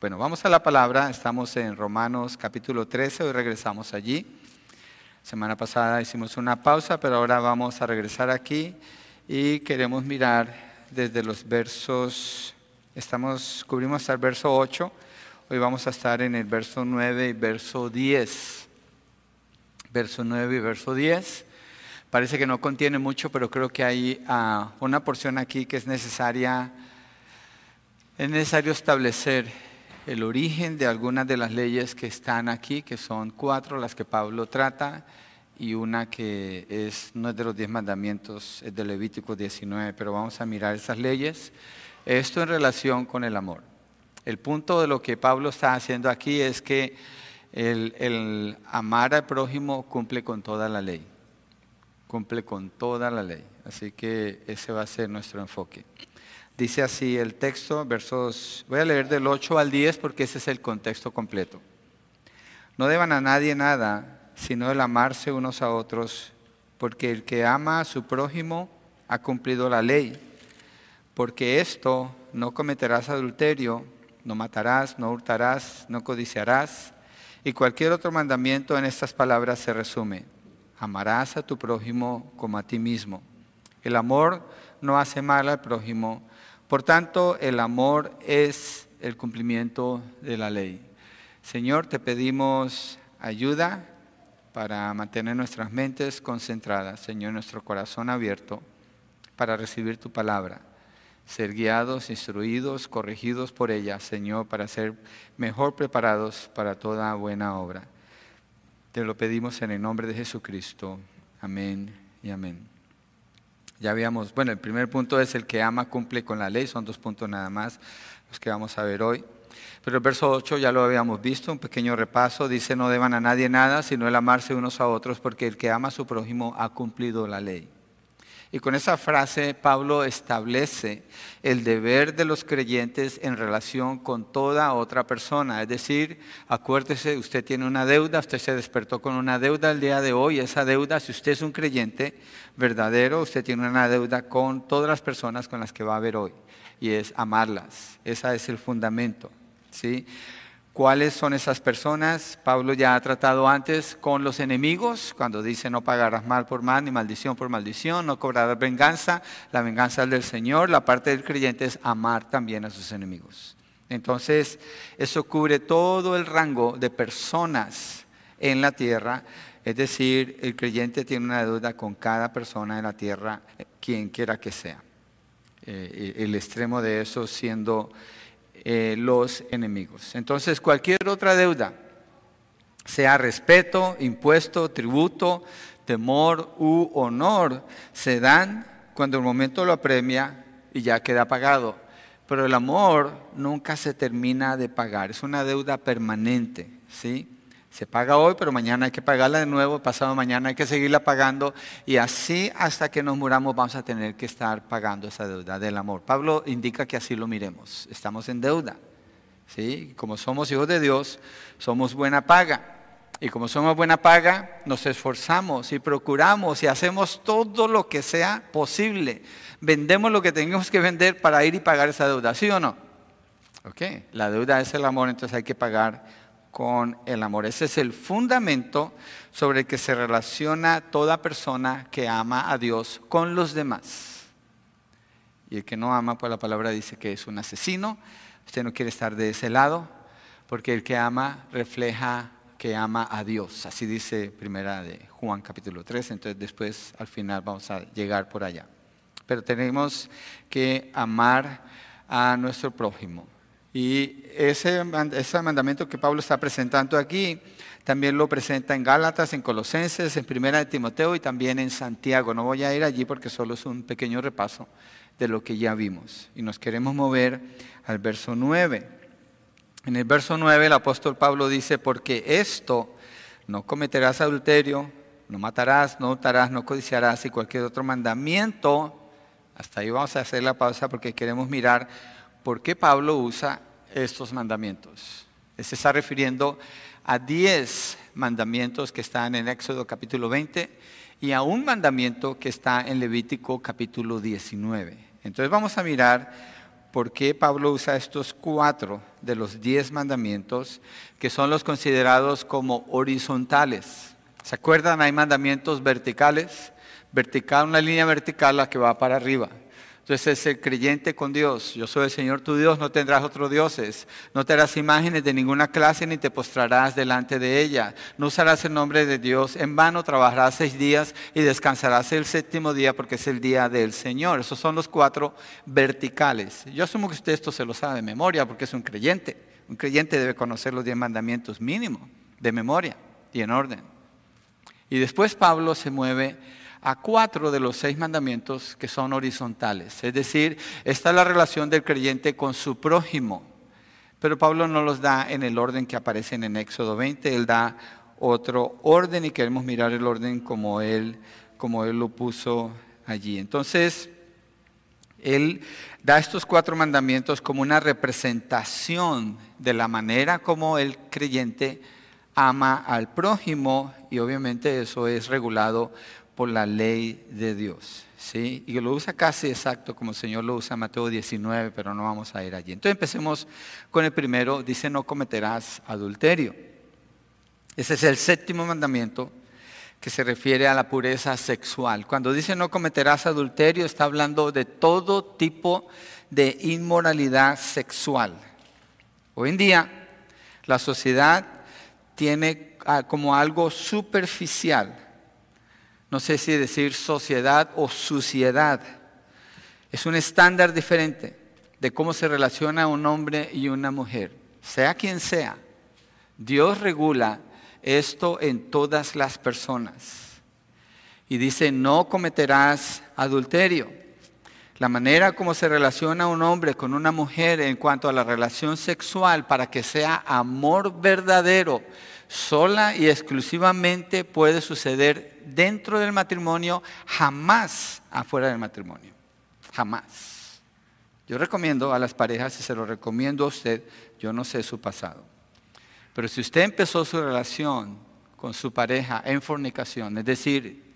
Bueno, vamos a la palabra, estamos en Romanos capítulo 13, hoy regresamos allí. Semana pasada hicimos una pausa, pero ahora vamos a regresar aquí y queremos mirar desde los versos, estamos, cubrimos hasta el verso 8, hoy vamos a estar en el verso 9 y verso 10. Verso 9 y verso 10. Parece que no contiene mucho, pero creo que hay ah, una porción aquí que es necesaria, es necesario establecer el origen de algunas de las leyes que están aquí, que son cuatro las que Pablo trata, y una que es, no es de los diez mandamientos, es de Levítico 19, pero vamos a mirar esas leyes. Esto en relación con el amor. El punto de lo que Pablo está haciendo aquí es que el, el amar al prójimo cumple con toda la ley, cumple con toda la ley. Así que ese va a ser nuestro enfoque. Dice así el texto, versos, voy a leer del 8 al 10 porque ese es el contexto completo. No deban a nadie nada, sino el amarse unos a otros, porque el que ama a su prójimo ha cumplido la ley. Porque esto, no cometerás adulterio, no matarás, no hurtarás, no codiciarás, y cualquier otro mandamiento en estas palabras se resume. Amarás a tu prójimo como a ti mismo. El amor no hace mal al prójimo, por tanto, el amor es el cumplimiento de la ley. Señor, te pedimos ayuda para mantener nuestras mentes concentradas, Señor, nuestro corazón abierto para recibir tu palabra, ser guiados, instruidos, corregidos por ella, Señor, para ser mejor preparados para toda buena obra. Te lo pedimos en el nombre de Jesucristo. Amén y amén. Ya habíamos, bueno, el primer punto es el que ama cumple con la ley, son dos puntos nada más los que vamos a ver hoy. Pero el verso 8 ya lo habíamos visto, un pequeño repaso, dice no deban a nadie nada, sino el amarse unos a otros, porque el que ama a su prójimo ha cumplido la ley. Y con esa frase Pablo establece el deber de los creyentes en relación con toda otra persona. Es decir, acuérdese, usted tiene una deuda, usted se despertó con una deuda el día de hoy. Esa deuda, si usted es un creyente verdadero, usted tiene una deuda con todas las personas con las que va a ver hoy. Y es amarlas. Ese es el fundamento. ¿sí? ¿Cuáles son esas personas? Pablo ya ha tratado antes con los enemigos, cuando dice no pagarás mal por mal ni maldición por maldición, no cobrarás venganza, la venganza es del Señor. La parte del creyente es amar también a sus enemigos. Entonces, eso cubre todo el rango de personas en la tierra. Es decir, el creyente tiene una deuda con cada persona en la tierra, quien quiera que sea. Eh, el extremo de eso siendo eh, los enemigos. Entonces, cualquier otra deuda, sea respeto, impuesto, tributo, temor u honor, se dan cuando el momento lo apremia y ya queda pagado. Pero el amor nunca se termina de pagar, es una deuda permanente, ¿sí? Se paga hoy, pero mañana hay que pagarla de nuevo, pasado mañana hay que seguirla pagando y así hasta que nos muramos vamos a tener que estar pagando esa deuda del amor. Pablo indica que así lo miremos, estamos en deuda. ¿sí? Como somos hijos de Dios, somos buena paga. Y como somos buena paga, nos esforzamos y procuramos y hacemos todo lo que sea posible. Vendemos lo que tengamos que vender para ir y pagar esa deuda, ¿sí o no? Ok, la deuda es el amor, entonces hay que pagar con el amor. Ese es el fundamento sobre el que se relaciona toda persona que ama a Dios con los demás. Y el que no ama, pues la palabra dice que es un asesino. Usted no quiere estar de ese lado, porque el que ama refleja que ama a Dios. Así dice primera de Juan capítulo 3. Entonces después al final vamos a llegar por allá. Pero tenemos que amar a nuestro prójimo. Y ese, ese mandamiento que Pablo está presentando aquí, también lo presenta en Gálatas, en Colosenses, en Primera de Timoteo y también en Santiago. No voy a ir allí porque solo es un pequeño repaso de lo que ya vimos. Y nos queremos mover al verso 9. En el verso 9 el apóstol Pablo dice, porque esto, no cometerás adulterio, no matarás, no hurtarás, no codiciarás y cualquier otro mandamiento, hasta ahí vamos a hacer la pausa porque queremos mirar por qué Pablo usa estos mandamientos. Se está refiriendo a diez mandamientos que están en Éxodo capítulo 20 y a un mandamiento que está en Levítico capítulo 19. Entonces vamos a mirar por qué Pablo usa estos cuatro de los diez mandamientos que son los considerados como horizontales. ¿Se acuerdan? Hay mandamientos verticales. Vertical, una línea vertical la que va para arriba. Entonces es el creyente con Dios. Yo soy el Señor tu Dios, no tendrás otros dioses. No te harás imágenes de ninguna clase ni te postrarás delante de ella. No usarás el nombre de Dios en vano, trabajarás seis días y descansarás el séptimo día porque es el día del Señor. Esos son los cuatro verticales. Yo asumo que usted esto se lo sabe de memoria porque es un creyente. Un creyente debe conocer los diez mandamientos mínimo, de memoria y en orden. Y después Pablo se mueve a cuatro de los seis mandamientos que son horizontales. Es decir, esta es la relación del creyente con su prójimo. Pero Pablo no los da en el orden que aparecen en Éxodo 20, él da otro orden y queremos mirar el orden como él, como él lo puso allí. Entonces, él da estos cuatro mandamientos como una representación de la manera como el creyente ama al prójimo y obviamente eso es regulado por la ley de Dios. ¿sí? Y lo usa casi exacto como el Señor lo usa en Mateo 19, pero no vamos a ir allí. Entonces empecemos con el primero, dice no cometerás adulterio. Ese es el séptimo mandamiento que se refiere a la pureza sexual. Cuando dice no cometerás adulterio, está hablando de todo tipo de inmoralidad sexual. Hoy en día la sociedad tiene ah, como algo superficial no sé si decir sociedad o suciedad. Es un estándar diferente de cómo se relaciona un hombre y una mujer, sea quien sea. Dios regula esto en todas las personas. Y dice, no cometerás adulterio. La manera como se relaciona un hombre con una mujer en cuanto a la relación sexual para que sea amor verdadero, sola y exclusivamente puede suceder dentro del matrimonio, jamás afuera del matrimonio. Jamás. Yo recomiendo a las parejas, y se lo recomiendo a usted, yo no sé su pasado, pero si usted empezó su relación con su pareja en fornicación, es decir,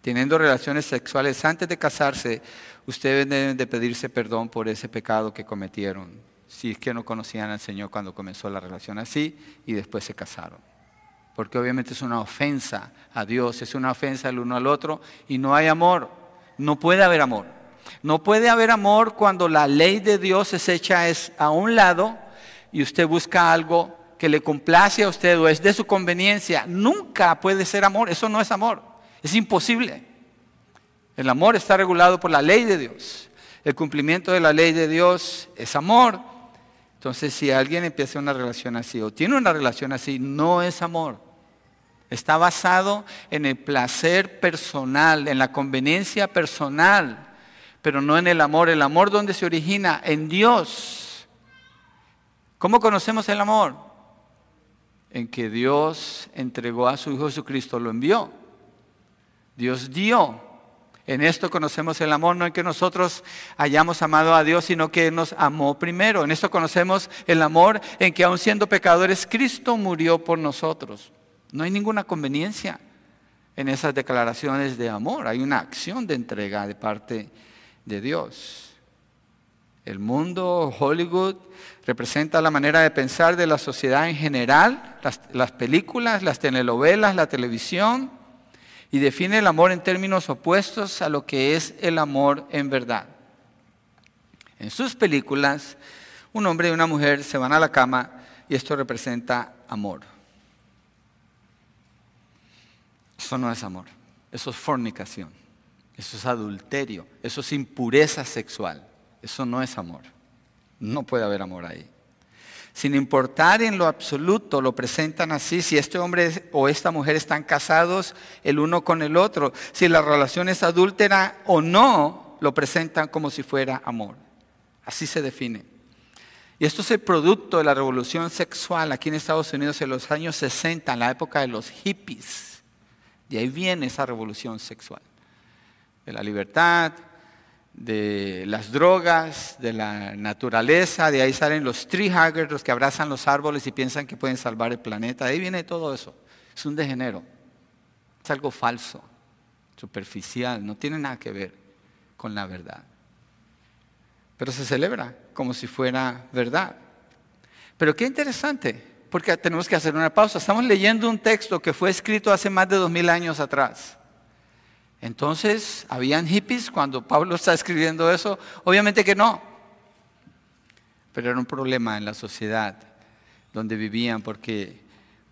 teniendo relaciones sexuales antes de casarse, ustedes deben de pedirse perdón por ese pecado que cometieron, si es que no conocían al Señor cuando comenzó la relación así y después se casaron porque obviamente es una ofensa a Dios, es una ofensa el uno al otro y no hay amor, no puede haber amor. No puede haber amor cuando la ley de Dios es hecha es a un lado y usted busca algo que le complace a usted o es de su conveniencia. Nunca puede ser amor, eso no es amor, es imposible. El amor está regulado por la ley de Dios. El cumplimiento de la ley de Dios es amor. Entonces, si alguien empieza una relación así o tiene una relación así, no es amor. Está basado en el placer personal, en la conveniencia personal, pero no en el amor. El amor donde se origina en Dios. ¿Cómo conocemos el amor? En que Dios entregó a su Hijo Jesucristo, lo envió. Dios dio en esto conocemos el amor, no en que nosotros hayamos amado a Dios, sino que nos amó primero. En esto conocemos el amor en que aun siendo pecadores, Cristo murió por nosotros. No hay ninguna conveniencia en esas declaraciones de amor. Hay una acción de entrega de parte de Dios. El mundo, Hollywood, representa la manera de pensar de la sociedad en general, las, las películas, las telenovelas, la televisión y define el amor en términos opuestos a lo que es el amor en verdad. En sus películas, un hombre y una mujer se van a la cama y esto representa amor. Eso no es amor, eso es fornicación, eso es adulterio, eso es impureza sexual, eso no es amor. No puede haber amor ahí sin importar en lo absoluto, lo presentan así, si este hombre o esta mujer están casados el uno con el otro, si la relación es adúltera o no, lo presentan como si fuera amor. Así se define. Y esto es el producto de la revolución sexual aquí en Estados Unidos en los años 60, en la época de los hippies. De ahí viene esa revolución sexual. De la libertad, de las drogas, de la naturaleza, de ahí salen los tree huggers, los que abrazan los árboles y piensan que pueden salvar el planeta, ahí viene todo eso. Es un degenero, es algo falso, superficial, no tiene nada que ver con la verdad. pero se celebra como si fuera verdad. Pero qué interesante, porque tenemos que hacer una pausa. Estamos leyendo un texto que fue escrito hace más de dos mil años atrás. Entonces, ¿habían hippies cuando Pablo está escribiendo eso? Obviamente que no. Pero era un problema en la sociedad donde vivían porque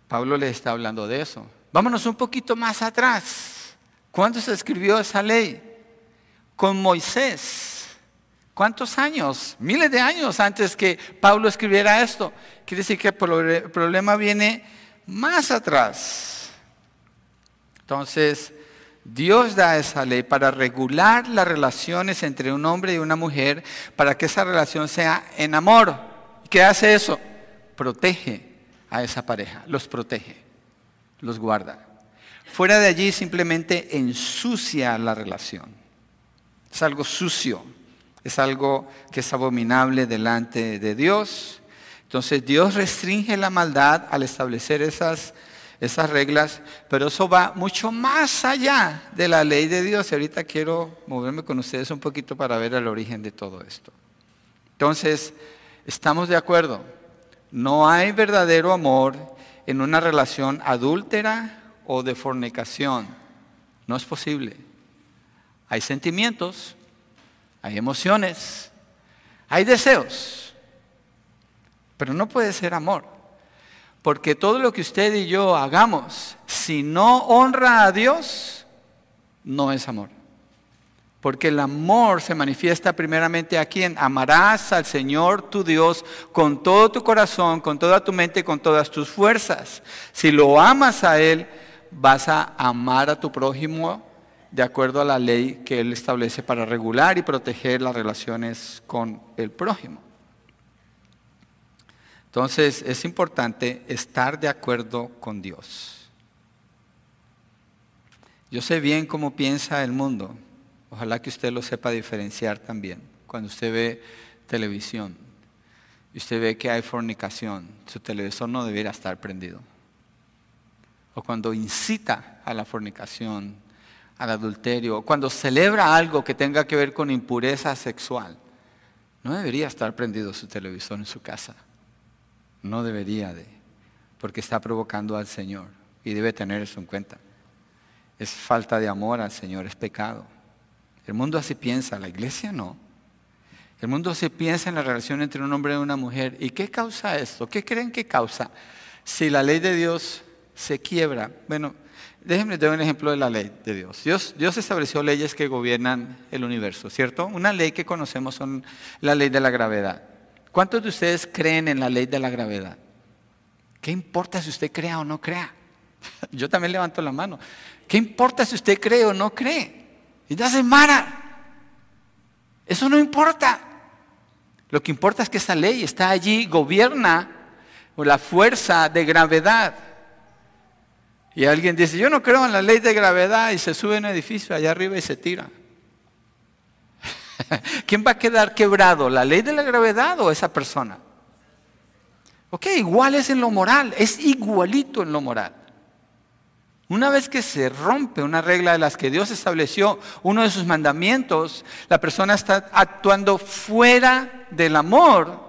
Pablo les está hablando de eso. Vámonos un poquito más atrás. ¿Cuándo se escribió esa ley? Con Moisés. ¿Cuántos años? Miles de años antes que Pablo escribiera esto. Quiere decir que el problema viene más atrás. Entonces, Dios da esa ley para regular las relaciones entre un hombre y una mujer, para que esa relación sea en amor. ¿Qué hace eso? Protege a esa pareja, los protege, los guarda. Fuera de allí simplemente ensucia la relación. Es algo sucio, es algo que es abominable delante de Dios. Entonces Dios restringe la maldad al establecer esas esas reglas, pero eso va mucho más allá de la ley de Dios. Y ahorita quiero moverme con ustedes un poquito para ver el origen de todo esto. Entonces, estamos de acuerdo, no hay verdadero amor en una relación adúltera o de fornicación. No es posible. Hay sentimientos, hay emociones, hay deseos, pero no puede ser amor. Porque todo lo que usted y yo hagamos, si no honra a Dios, no es amor. Porque el amor se manifiesta primeramente a quien amarás al Señor tu Dios con todo tu corazón, con toda tu mente, con todas tus fuerzas. Si lo amas a Él, vas a amar a tu prójimo de acuerdo a la ley que Él establece para regular y proteger las relaciones con el prójimo. Entonces es importante estar de acuerdo con Dios. Yo sé bien cómo piensa el mundo. Ojalá que usted lo sepa diferenciar también. Cuando usted ve televisión y usted ve que hay fornicación, su televisor no debería estar prendido. O cuando incita a la fornicación, al adulterio, o cuando celebra algo que tenga que ver con impureza sexual, no debería estar prendido su televisor en su casa. No debería de, porque está provocando al Señor y debe tener eso en cuenta. Es falta de amor al Señor, es pecado. El mundo así piensa, la iglesia no. El mundo así piensa en la relación entre un hombre y una mujer. ¿Y qué causa esto? ¿Qué creen que causa? Si la ley de Dios se quiebra. Bueno, déjenme dar un ejemplo de la ley de Dios. Dios. Dios estableció leyes que gobiernan el universo, ¿cierto? Una ley que conocemos son la ley de la gravedad. ¿Cuántos de ustedes creen en la ley de la gravedad? ¿Qué importa si usted crea o no crea? Yo también levanto la mano. ¿Qué importa si usted cree o no cree? Y doesn't matter. Eso no importa. Lo que importa es que esa ley está allí, gobierna la fuerza de gravedad. Y alguien dice, yo no creo en la ley de gravedad y se sube a un edificio allá arriba y se tira. ¿Quién va a quedar quebrado? ¿La ley de la gravedad o esa persona? Ok, igual es en lo moral, es igualito en lo moral. Una vez que se rompe una regla de las que Dios estableció, uno de sus mandamientos, la persona está actuando fuera del amor,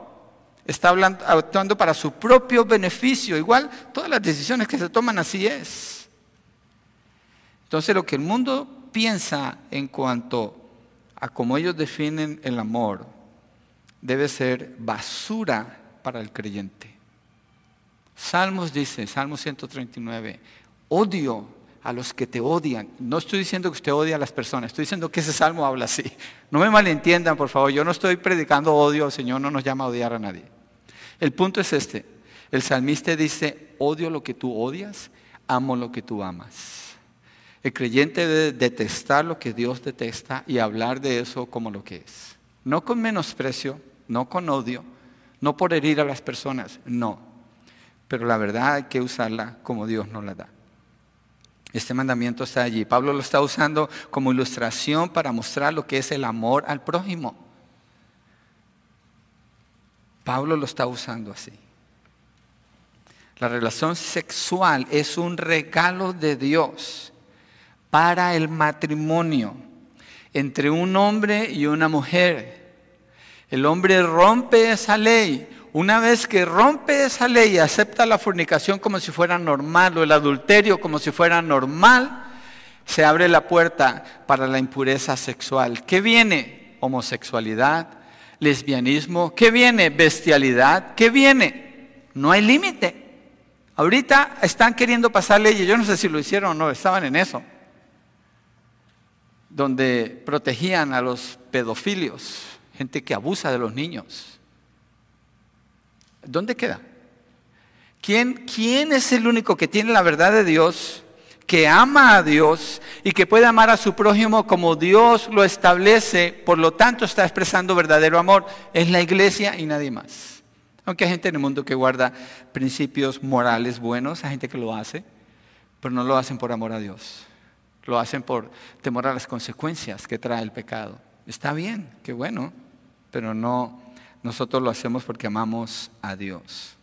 está actuando para su propio beneficio. Igual todas las decisiones que se toman así es. Entonces lo que el mundo piensa en cuanto a como ellos definen el amor, debe ser basura para el creyente. Salmos dice, Salmo 139, odio a los que te odian. No estoy diciendo que usted odia a las personas, estoy diciendo que ese salmo habla así. No me malentiendan, por favor, yo no estoy predicando odio, el Señor no nos llama a odiar a nadie. El punto es este, el salmista dice, odio lo que tú odias, amo lo que tú amas. El creyente debe detestar lo que Dios detesta y hablar de eso como lo que es. No con menosprecio, no con odio, no por herir a las personas, no. Pero la verdad hay que usarla como Dios nos la da. Este mandamiento está allí. Pablo lo está usando como ilustración para mostrar lo que es el amor al prójimo. Pablo lo está usando así. La relación sexual es un regalo de Dios para el matrimonio entre un hombre y una mujer. El hombre rompe esa ley. Una vez que rompe esa ley y acepta la fornicación como si fuera normal o el adulterio como si fuera normal, se abre la puerta para la impureza sexual. ¿Qué viene? Homosexualidad, lesbianismo. ¿Qué viene? Bestialidad. ¿Qué viene? No hay límite. Ahorita están queriendo pasar leyes, yo no sé si lo hicieron o no, estaban en eso, donde protegían a los pedofilios, gente que abusa de los niños. ¿Dónde queda? ¿Quién, ¿Quién es el único que tiene la verdad de Dios, que ama a Dios y que puede amar a su prójimo como Dios lo establece, por lo tanto está expresando verdadero amor? Es la iglesia y nadie más. Aunque hay gente en el mundo que guarda principios morales buenos, hay gente que lo hace, pero no lo hacen por amor a Dios. Lo hacen por temor a las consecuencias que trae el pecado. Está bien, qué bueno, pero no, nosotros lo hacemos porque amamos a Dios.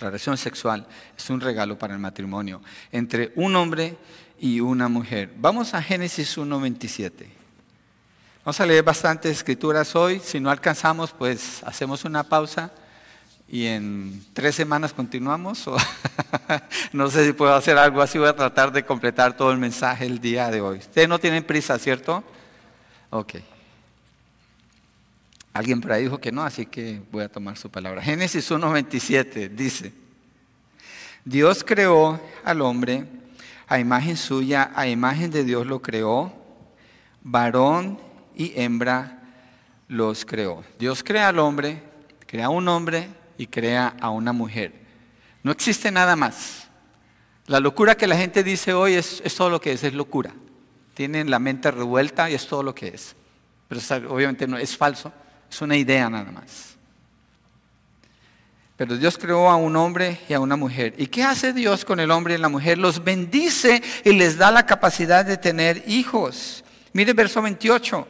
La relación sexual es un regalo para el matrimonio entre un hombre y una mujer. Vamos a Génesis 1.27. Vamos a leer bastantes escrituras hoy. Si no alcanzamos, pues hacemos una pausa y en tres semanas continuamos. no sé si puedo hacer algo así, voy a tratar de completar todo el mensaje el día de hoy. Ustedes no tienen prisa, ¿cierto? Ok. Alguien por ahí dijo que no, así que voy a tomar su palabra. Génesis 1.27 dice, Dios creó al hombre a imagen suya, a imagen de Dios lo creó, varón y hembra los creó. Dios crea al hombre, crea un hombre y crea a una mujer. No existe nada más. La locura que la gente dice hoy es, todo lo que es, es locura. Tienen la mente revuelta y es todo lo que es. Pero obviamente no es falso, es una idea nada más. Pero Dios creó a un hombre y a una mujer. ¿Y qué hace Dios con el hombre y la mujer? Los bendice y les da la capacidad de tener hijos. Mire verso 28.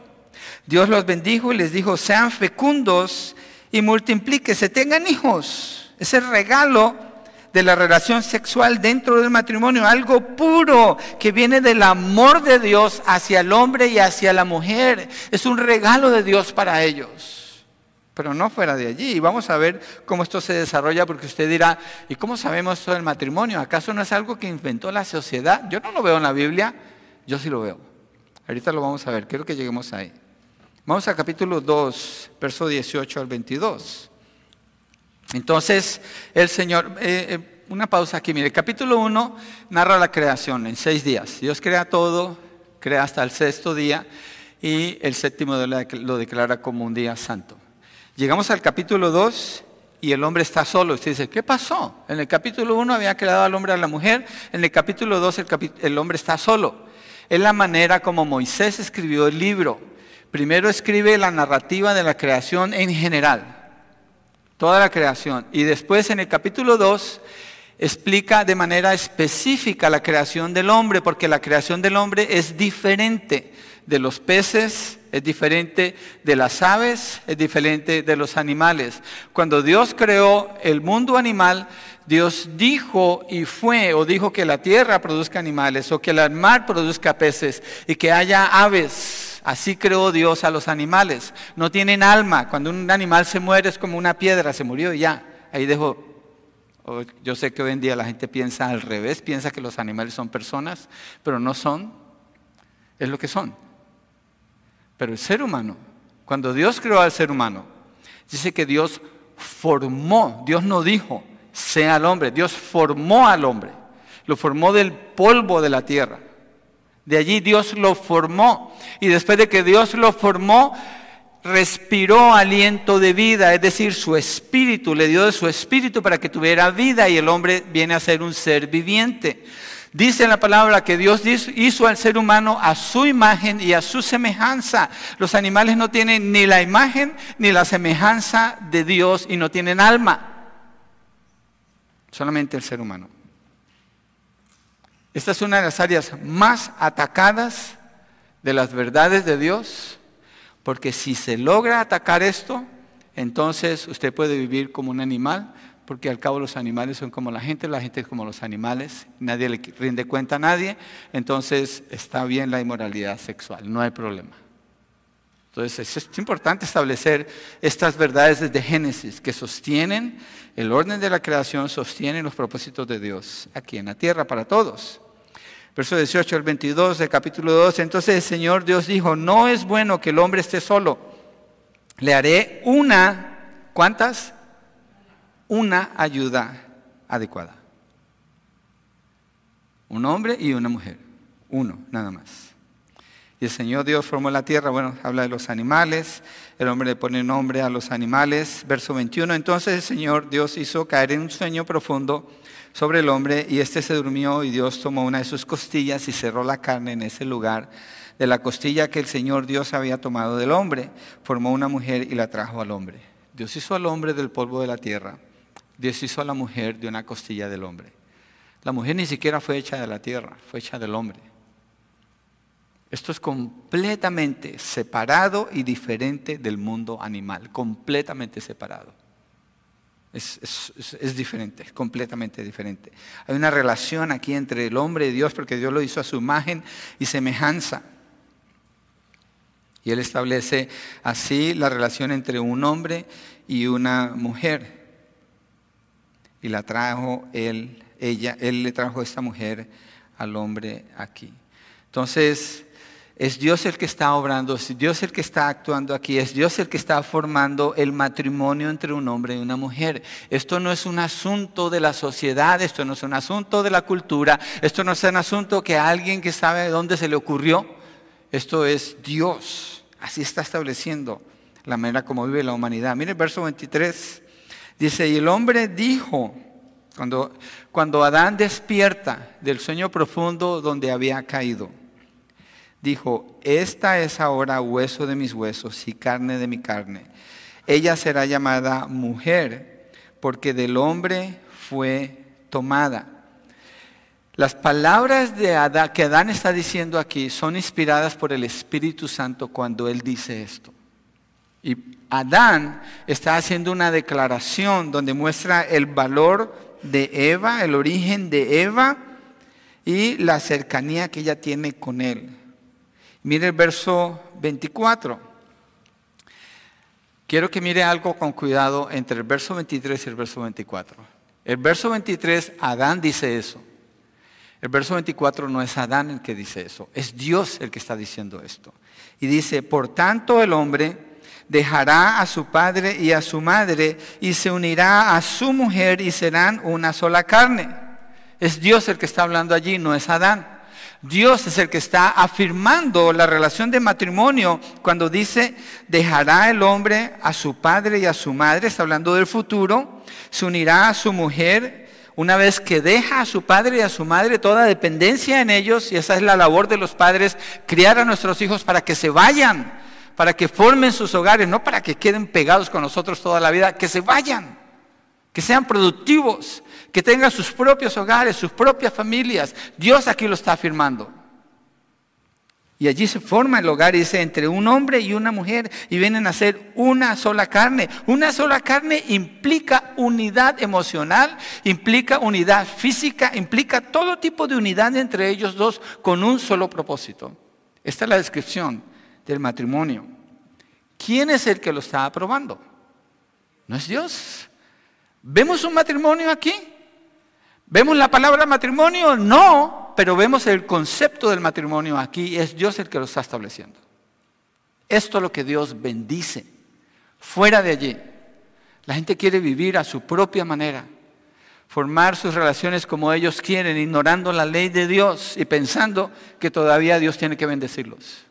Dios los bendijo y les dijo, sean fecundos y multiplíquese, tengan hijos. Es el regalo de la relación sexual dentro del matrimonio, algo puro que viene del amor de Dios hacia el hombre y hacia la mujer. Es un regalo de Dios para ellos, pero no fuera de allí. Y vamos a ver cómo esto se desarrolla, porque usted dirá, ¿y cómo sabemos esto del matrimonio? ¿Acaso no es algo que inventó la sociedad? Yo no lo veo en la Biblia, yo sí lo veo. Ahorita lo vamos a ver, quiero que lleguemos ahí. Vamos a capítulo 2, verso 18 al 22. Entonces, el Señor, eh, eh, una pausa aquí, mire, capítulo 1 narra la creación en seis días. Dios crea todo, crea hasta el sexto día y el séptimo lo declara como un día santo. Llegamos al capítulo 2 y el hombre está solo. Usted dice, ¿qué pasó? En el capítulo 1 había creado al hombre a la mujer, en el capítulo 2 el, el hombre está solo. Es la manera como Moisés escribió el libro. Primero escribe la narrativa de la creación en general, toda la creación. Y después en el capítulo 2 explica de manera específica la creación del hombre, porque la creación del hombre es diferente de los peces, es diferente de las aves, es diferente de los animales. Cuando Dios creó el mundo animal, Dios dijo y fue, o dijo que la tierra produzca animales, o que el mar produzca peces, y que haya aves Así creó Dios a los animales. No tienen alma. Cuando un animal se muere es como una piedra, se murió y ya. Ahí dejo. Yo sé que hoy en día la gente piensa al revés, piensa que los animales son personas, pero no son. Es lo que son. Pero el ser humano, cuando Dios creó al ser humano, dice que Dios formó, Dios no dijo, sea el hombre, Dios formó al hombre, lo formó del polvo de la tierra. De allí Dios lo formó. Y después de que Dios lo formó, respiró aliento de vida, es decir, su espíritu, le dio de su espíritu para que tuviera vida y el hombre viene a ser un ser viviente. Dice la palabra que Dios hizo al ser humano a su imagen y a su semejanza. Los animales no tienen ni la imagen ni la semejanza de Dios y no tienen alma. Solamente el ser humano. Esta es una de las áreas más atacadas de las verdades de Dios, porque si se logra atacar esto, entonces usted puede vivir como un animal, porque al cabo los animales son como la gente, la gente es como los animales, nadie le rinde cuenta a nadie, entonces está bien la inmoralidad sexual, no hay problema. Entonces es importante establecer estas verdades desde Génesis que sostienen el orden de la creación, sostienen los propósitos de Dios aquí en la tierra para todos. Verso 18 al 22 del capítulo 2. Entonces el Señor Dios dijo, no es bueno que el hombre esté solo. Le haré una, ¿cuántas? Una ayuda adecuada. Un hombre y una mujer. Uno, nada más. El Señor Dios formó la tierra, bueno, habla de los animales, el hombre le pone nombre a los animales. Verso 21, entonces el Señor Dios hizo caer en un sueño profundo sobre el hombre y éste se durmió y Dios tomó una de sus costillas y cerró la carne en ese lugar. De la costilla que el Señor Dios había tomado del hombre, formó una mujer y la trajo al hombre. Dios hizo al hombre del polvo de la tierra. Dios hizo a la mujer de una costilla del hombre. La mujer ni siquiera fue hecha de la tierra, fue hecha del hombre. Esto es completamente separado y diferente del mundo animal, completamente separado. Es, es, diferente, completamente diferente. Hay una relación aquí entre el hombre y Dios porque Dios lo hizo a su imagen y semejanza. Y Él establece así la relación entre un hombre y una mujer. Y la trajo él, ella, Él le trajo esta mujer al hombre aquí. Entonces, es Dios el que está obrando, es Dios el que está actuando aquí, es Dios el que está formando el matrimonio entre un hombre y una mujer. Esto no es un asunto de la sociedad, esto no es un asunto de la cultura, esto no es un asunto que a alguien que sabe de dónde se le ocurrió, esto es Dios. Así está estableciendo la manera como vive la humanidad. Mire el verso 23, dice, y el hombre dijo, cuando, cuando Adán despierta del sueño profundo donde había caído, dijo, esta es ahora hueso de mis huesos y carne de mi carne. Ella será llamada mujer, porque del hombre fue tomada. Las palabras de Adán, que Adán está diciendo aquí son inspiradas por el Espíritu Santo cuando él dice esto. Y Adán está haciendo una declaración donde muestra el valor de Eva, el origen de Eva y la cercanía que ella tiene con él. Mire el verso 24. Quiero que mire algo con cuidado entre el verso 23 y el verso 24. El verso 23, Adán dice eso. El verso 24 no es Adán el que dice eso, es Dios el que está diciendo esto. Y dice, por tanto el hombre dejará a su padre y a su madre y se unirá a su mujer y serán una sola carne. Es Dios el que está hablando allí, no es Adán. Dios es el que está afirmando la relación de matrimonio cuando dice, dejará el hombre a su padre y a su madre, está hablando del futuro, se unirá a su mujer, una vez que deja a su padre y a su madre toda dependencia en ellos, y esa es la labor de los padres, criar a nuestros hijos para que se vayan, para que formen sus hogares, no para que queden pegados con nosotros toda la vida, que se vayan, que sean productivos, que tengan sus propios hogares, sus propias familias. Dios aquí lo está afirmando. Y allí se forma el hogar y dice entre un hombre y una mujer y vienen a ser una sola carne. Una sola carne implica unidad emocional, implica unidad física, implica todo tipo de unidad entre ellos dos con un solo propósito. Esta es la descripción del matrimonio. ¿Quién es el que lo está aprobando? ¿No es Dios? ¿Vemos un matrimonio aquí? ¿Vemos la palabra matrimonio? No, pero vemos el concepto del matrimonio aquí. Es Dios el que lo está estableciendo. Esto es lo que Dios bendice. Fuera de allí, la gente quiere vivir a su propia manera, formar sus relaciones como ellos quieren, ignorando la ley de Dios y pensando que todavía Dios tiene que bendecirlos.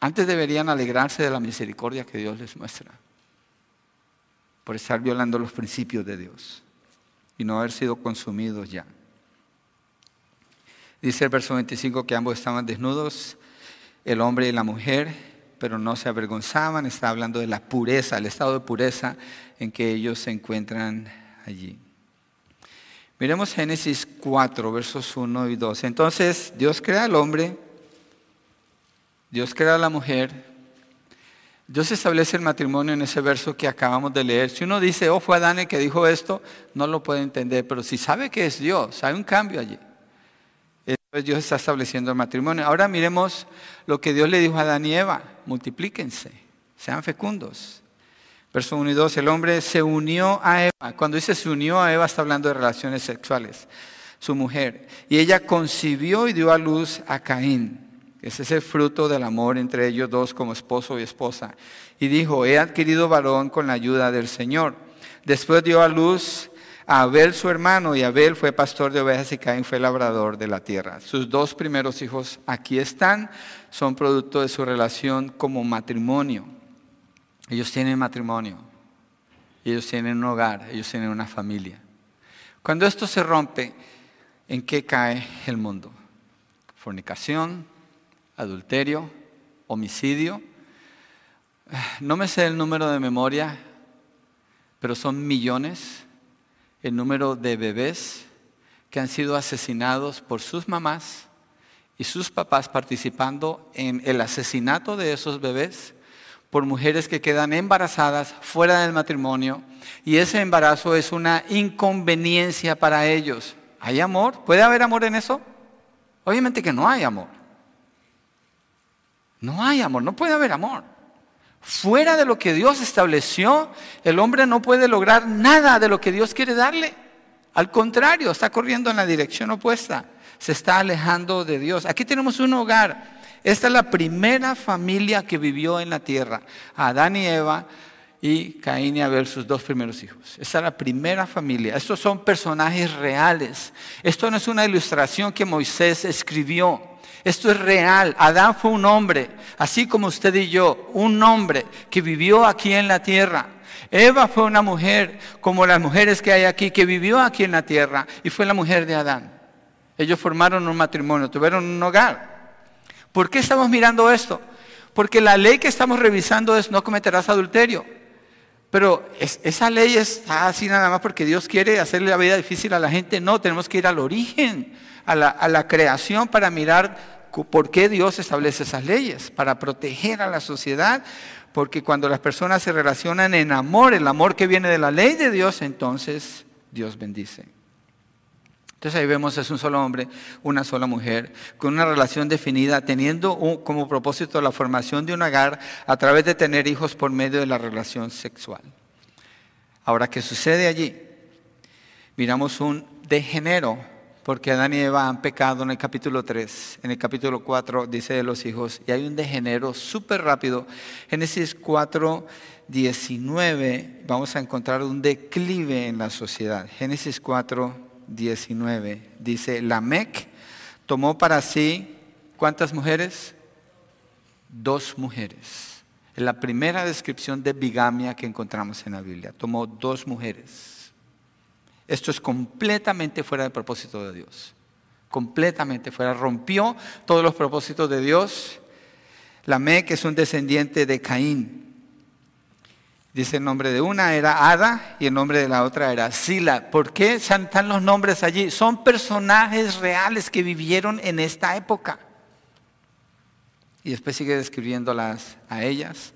Antes deberían alegrarse de la misericordia que Dios les muestra por estar violando los principios de Dios y no haber sido consumidos ya. Dice el verso 25 que ambos estaban desnudos, el hombre y la mujer, pero no se avergonzaban. Está hablando de la pureza, el estado de pureza en que ellos se encuentran allí. Miremos Génesis 4, versos 1 y 2. Entonces Dios crea al hombre, Dios crea a la mujer, Dios establece el matrimonio en ese verso que acabamos de leer. Si uno dice, oh, fue Adán el que dijo esto, no lo puede entender, pero si sabe que es Dios, hay un cambio allí. Es Entonces Dios está estableciendo el matrimonio. Ahora miremos lo que Dios le dijo a Adán y Eva. Multiplíquense, sean fecundos. Verso 1 y 2, el hombre se unió a Eva. Cuando dice se unió a Eva está hablando de relaciones sexuales, su mujer. Y ella concibió y dio a luz a Caín. Ese es el fruto del amor entre ellos dos como esposo y esposa. Y dijo, he adquirido varón con la ayuda del Señor. Después dio a luz a Abel su hermano y Abel fue pastor de ovejas y Caín fue labrador de la tierra. Sus dos primeros hijos aquí están, son producto de su relación como matrimonio. Ellos tienen matrimonio, ellos tienen un hogar, ellos tienen una familia. Cuando esto se rompe, ¿en qué cae el mundo? Fornicación, adulterio, homicidio. No me sé el número de memoria, pero son millones el número de bebés que han sido asesinados por sus mamás y sus papás participando en el asesinato de esos bebés por mujeres que quedan embarazadas fuera del matrimonio y ese embarazo es una inconveniencia para ellos. ¿Hay amor? ¿Puede haber amor en eso? Obviamente que no hay amor. No hay amor, no puede haber amor. Fuera de lo que Dios estableció, el hombre no puede lograr nada de lo que Dios quiere darle. Al contrario, está corriendo en la dirección opuesta. Se está alejando de Dios. Aquí tenemos un hogar. Esta es la primera familia que vivió en la tierra. Adán y Eva y Caín y Abel, sus dos primeros hijos. Esta es la primera familia. Estos son personajes reales. Esto no es una ilustración que Moisés escribió. Esto es real. Adán fue un hombre, así como usted y yo, un hombre que vivió aquí en la tierra. Eva fue una mujer como las mujeres que hay aquí, que vivió aquí en la tierra y fue la mujer de Adán. Ellos formaron un matrimonio, tuvieron un hogar. ¿Por qué estamos mirando esto? Porque la ley que estamos revisando es no cometerás adulterio. Pero esa ley está así nada más porque Dios quiere hacerle la vida difícil a la gente. No, tenemos que ir al origen, a la, a la creación para mirar ¿Por qué Dios establece esas leyes? Para proteger a la sociedad, porque cuando las personas se relacionan en amor, el amor que viene de la ley de Dios, entonces Dios bendice. Entonces ahí vemos es un solo hombre, una sola mujer, con una relación definida, teniendo como propósito la formación de un hogar a través de tener hijos por medio de la relación sexual. Ahora, ¿qué sucede allí? Miramos un degenero porque Adán y Eva han pecado en el capítulo 3. En el capítulo 4 dice de los hijos, y hay un degenero súper rápido. Génesis 4, 19, vamos a encontrar un declive en la sociedad. Génesis 4, 19 dice, Lamec tomó para sí, ¿cuántas mujeres? Dos mujeres. Es la primera descripción de bigamia que encontramos en la Biblia. Tomó dos mujeres. Esto es completamente fuera del propósito de Dios. Completamente fuera. Rompió todos los propósitos de Dios. Lamec es un descendiente de Caín. Dice el nombre de una era Ada y el nombre de la otra era Sila. ¿Por qué están los nombres allí? Son personajes reales que vivieron en esta época. Y después sigue describiéndolas a ellas.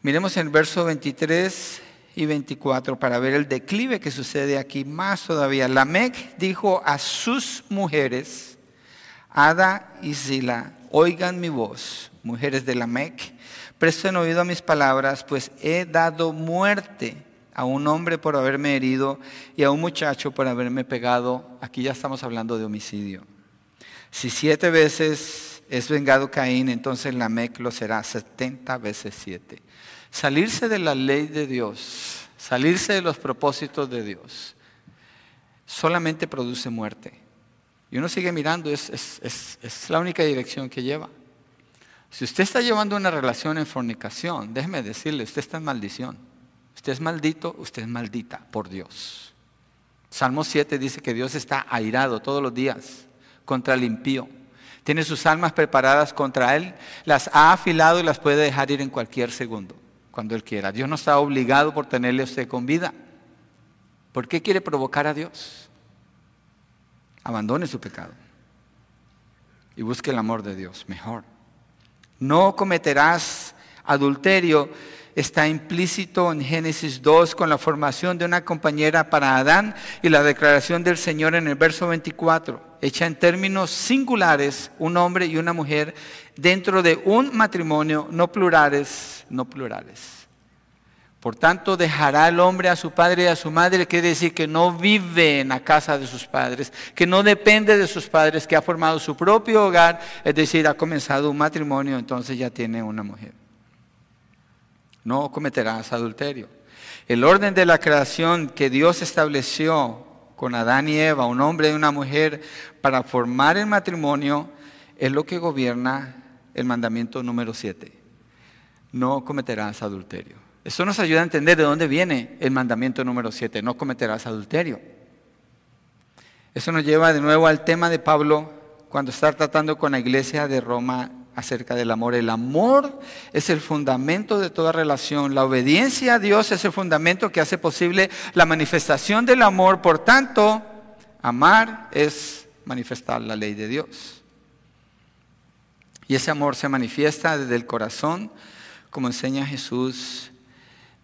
Miremos en el verso 23 y 24 para ver el declive que sucede aquí más todavía. Lamec dijo a sus mujeres, Ada y Zila, oigan mi voz, mujeres de Lamec, presten oído a mis palabras, pues he dado muerte a un hombre por haberme herido y a un muchacho por haberme pegado. Aquí ya estamos hablando de homicidio. Si siete veces es vengado Caín, entonces Lamec lo será setenta veces siete. Salirse de la ley de Dios, salirse de los propósitos de Dios, solamente produce muerte. Y uno sigue mirando, es, la única dirección que lleva. Si usted está llevando una relación en fornicación, déjeme decirle, usted está en maldición. Usted es maldito, usted es maldita por Dios. Salmo 7 dice que Dios está airado todos los días contra el impío. Tiene sus almas preparadas contra él, las ha afilado y las puede dejar ir en cualquier segundo cuando Él quiera. Dios no está obligado por tenerle a usted con vida. ¿Por qué quiere provocar a Dios? Abandone su pecado y busque el amor de Dios mejor. No cometerás adulterio está implícito en Génesis 2 con la formación de una compañera para Adán y la declaración del Señor en el verso 24, hecha en términos singulares, un hombre y una mujer dentro de un matrimonio, no plurales, no plurales. Por tanto, dejará el hombre a su padre y a su madre, quiere decir que no vive en la casa de sus padres, que no depende de sus padres, que ha formado su propio hogar, es decir, ha comenzado un matrimonio, entonces ya tiene una mujer. No cometerás adulterio. El orden de la creación que Dios estableció con Adán y Eva, un hombre y una mujer, para formar el matrimonio, es lo que gobierna el mandamiento número 7. No cometerás adulterio. Esto nos ayuda a entender de dónde viene el mandamiento número 7, no cometerás adulterio. Eso nos lleva de nuevo al tema de Pablo cuando está tratando con la iglesia de Roma acerca del amor. El amor es el fundamento de toda relación. La obediencia a Dios es el fundamento que hace posible la manifestación del amor. Por tanto, amar es manifestar la ley de Dios. Y ese amor se manifiesta desde el corazón, como enseña Jesús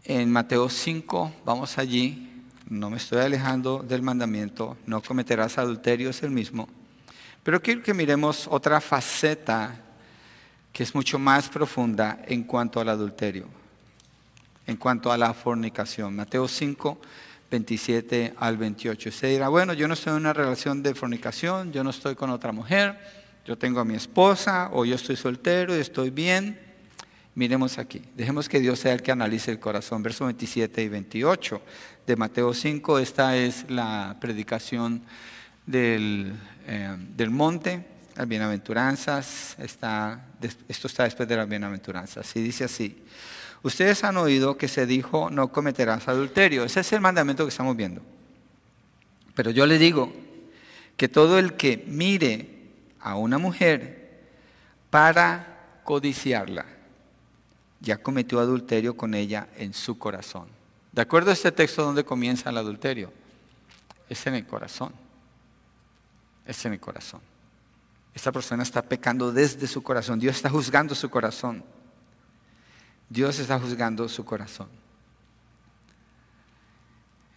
en Mateo 5, vamos allí, no me estoy alejando del mandamiento, no cometerás adulterio, es el mismo. Pero quiero que miremos otra faceta que es mucho más profunda en cuanto al adulterio, en cuanto a la fornicación. Mateo 5, 27 al 28. Usted dirá, bueno, yo no estoy en una relación de fornicación, yo no estoy con otra mujer, yo tengo a mi esposa o yo estoy soltero y estoy bien. Miremos aquí, dejemos que Dios sea el que analice el corazón. Versos 27 y 28 de Mateo 5, esta es la predicación del, eh, del monte, las bienaventuranzas, esto está después de las bienaventuranzas, y dice así, ustedes han oído que se dijo, no cometerás adulterio, ese es el mandamiento que estamos viendo. Pero yo le digo que todo el que mire a una mujer para codiciarla, ya cometió adulterio con ella en su corazón. ¿De acuerdo a este texto donde comienza el adulterio? Es en el corazón. Es en el corazón. Esta persona está pecando desde su corazón. Dios está juzgando su corazón. Dios está juzgando su corazón.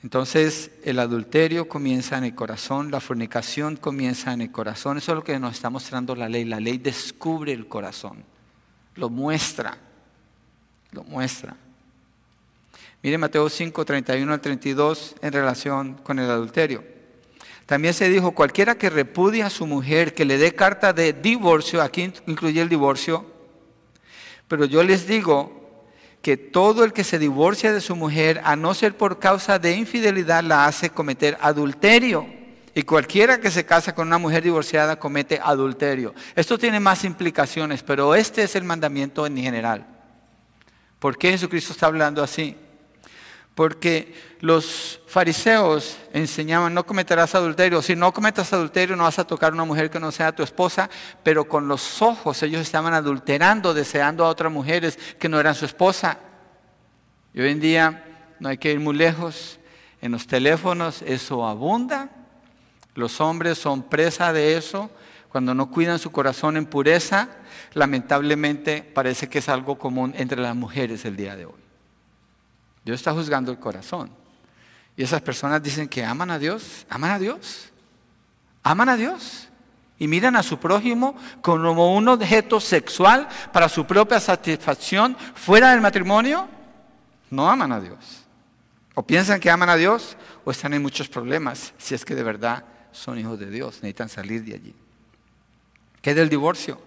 Entonces el adulterio comienza en el corazón, la fornicación comienza en el corazón. Eso es lo que nos está mostrando la ley. La ley descubre el corazón, lo muestra lo muestra. Mire Mateo 5, 31 al 32 en relación con el adulterio. También se dijo, cualquiera que repudia a su mujer, que le dé carta de divorcio, aquí incluye el divorcio, pero yo les digo que todo el que se divorcia de su mujer, a no ser por causa de infidelidad, la hace cometer adulterio. Y cualquiera que se casa con una mujer divorciada comete adulterio. Esto tiene más implicaciones, pero este es el mandamiento en general. ¿Por qué Jesucristo está hablando así? Porque los fariseos enseñaban, no cometerás adulterio. Si no cometas adulterio, no vas a tocar a una mujer que no sea tu esposa, pero con los ojos ellos estaban adulterando, deseando a otras mujeres que no eran su esposa. Y hoy en día no hay que ir muy lejos. En los teléfonos eso abunda. Los hombres son presa de eso. Cuando no cuidan su corazón en pureza, lamentablemente parece que es algo común entre las mujeres el día de hoy. Dios está juzgando el corazón. Y esas personas dicen que aman a Dios, aman a Dios, aman a Dios. Y miran a su prójimo como un objeto sexual para su propia satisfacción fuera del matrimonio. No aman a Dios. O piensan que aman a Dios o están en muchos problemas si es que de verdad son hijos de Dios, necesitan salir de allí. ¿Qué del divorcio?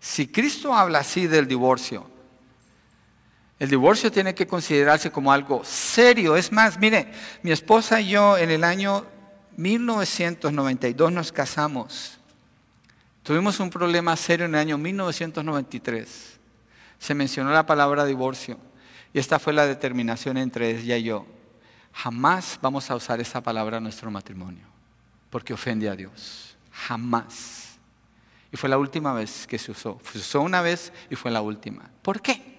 Si Cristo habla así del divorcio, el divorcio tiene que considerarse como algo serio. Es más, mire, mi esposa y yo en el año 1992 nos casamos. Tuvimos un problema serio en el año 1993. Se mencionó la palabra divorcio y esta fue la determinación entre ella y yo. Jamás vamos a usar esa palabra en nuestro matrimonio porque ofende a Dios. Jamás. Y fue la última vez que se usó. Se usó una vez y fue la última. ¿Por qué?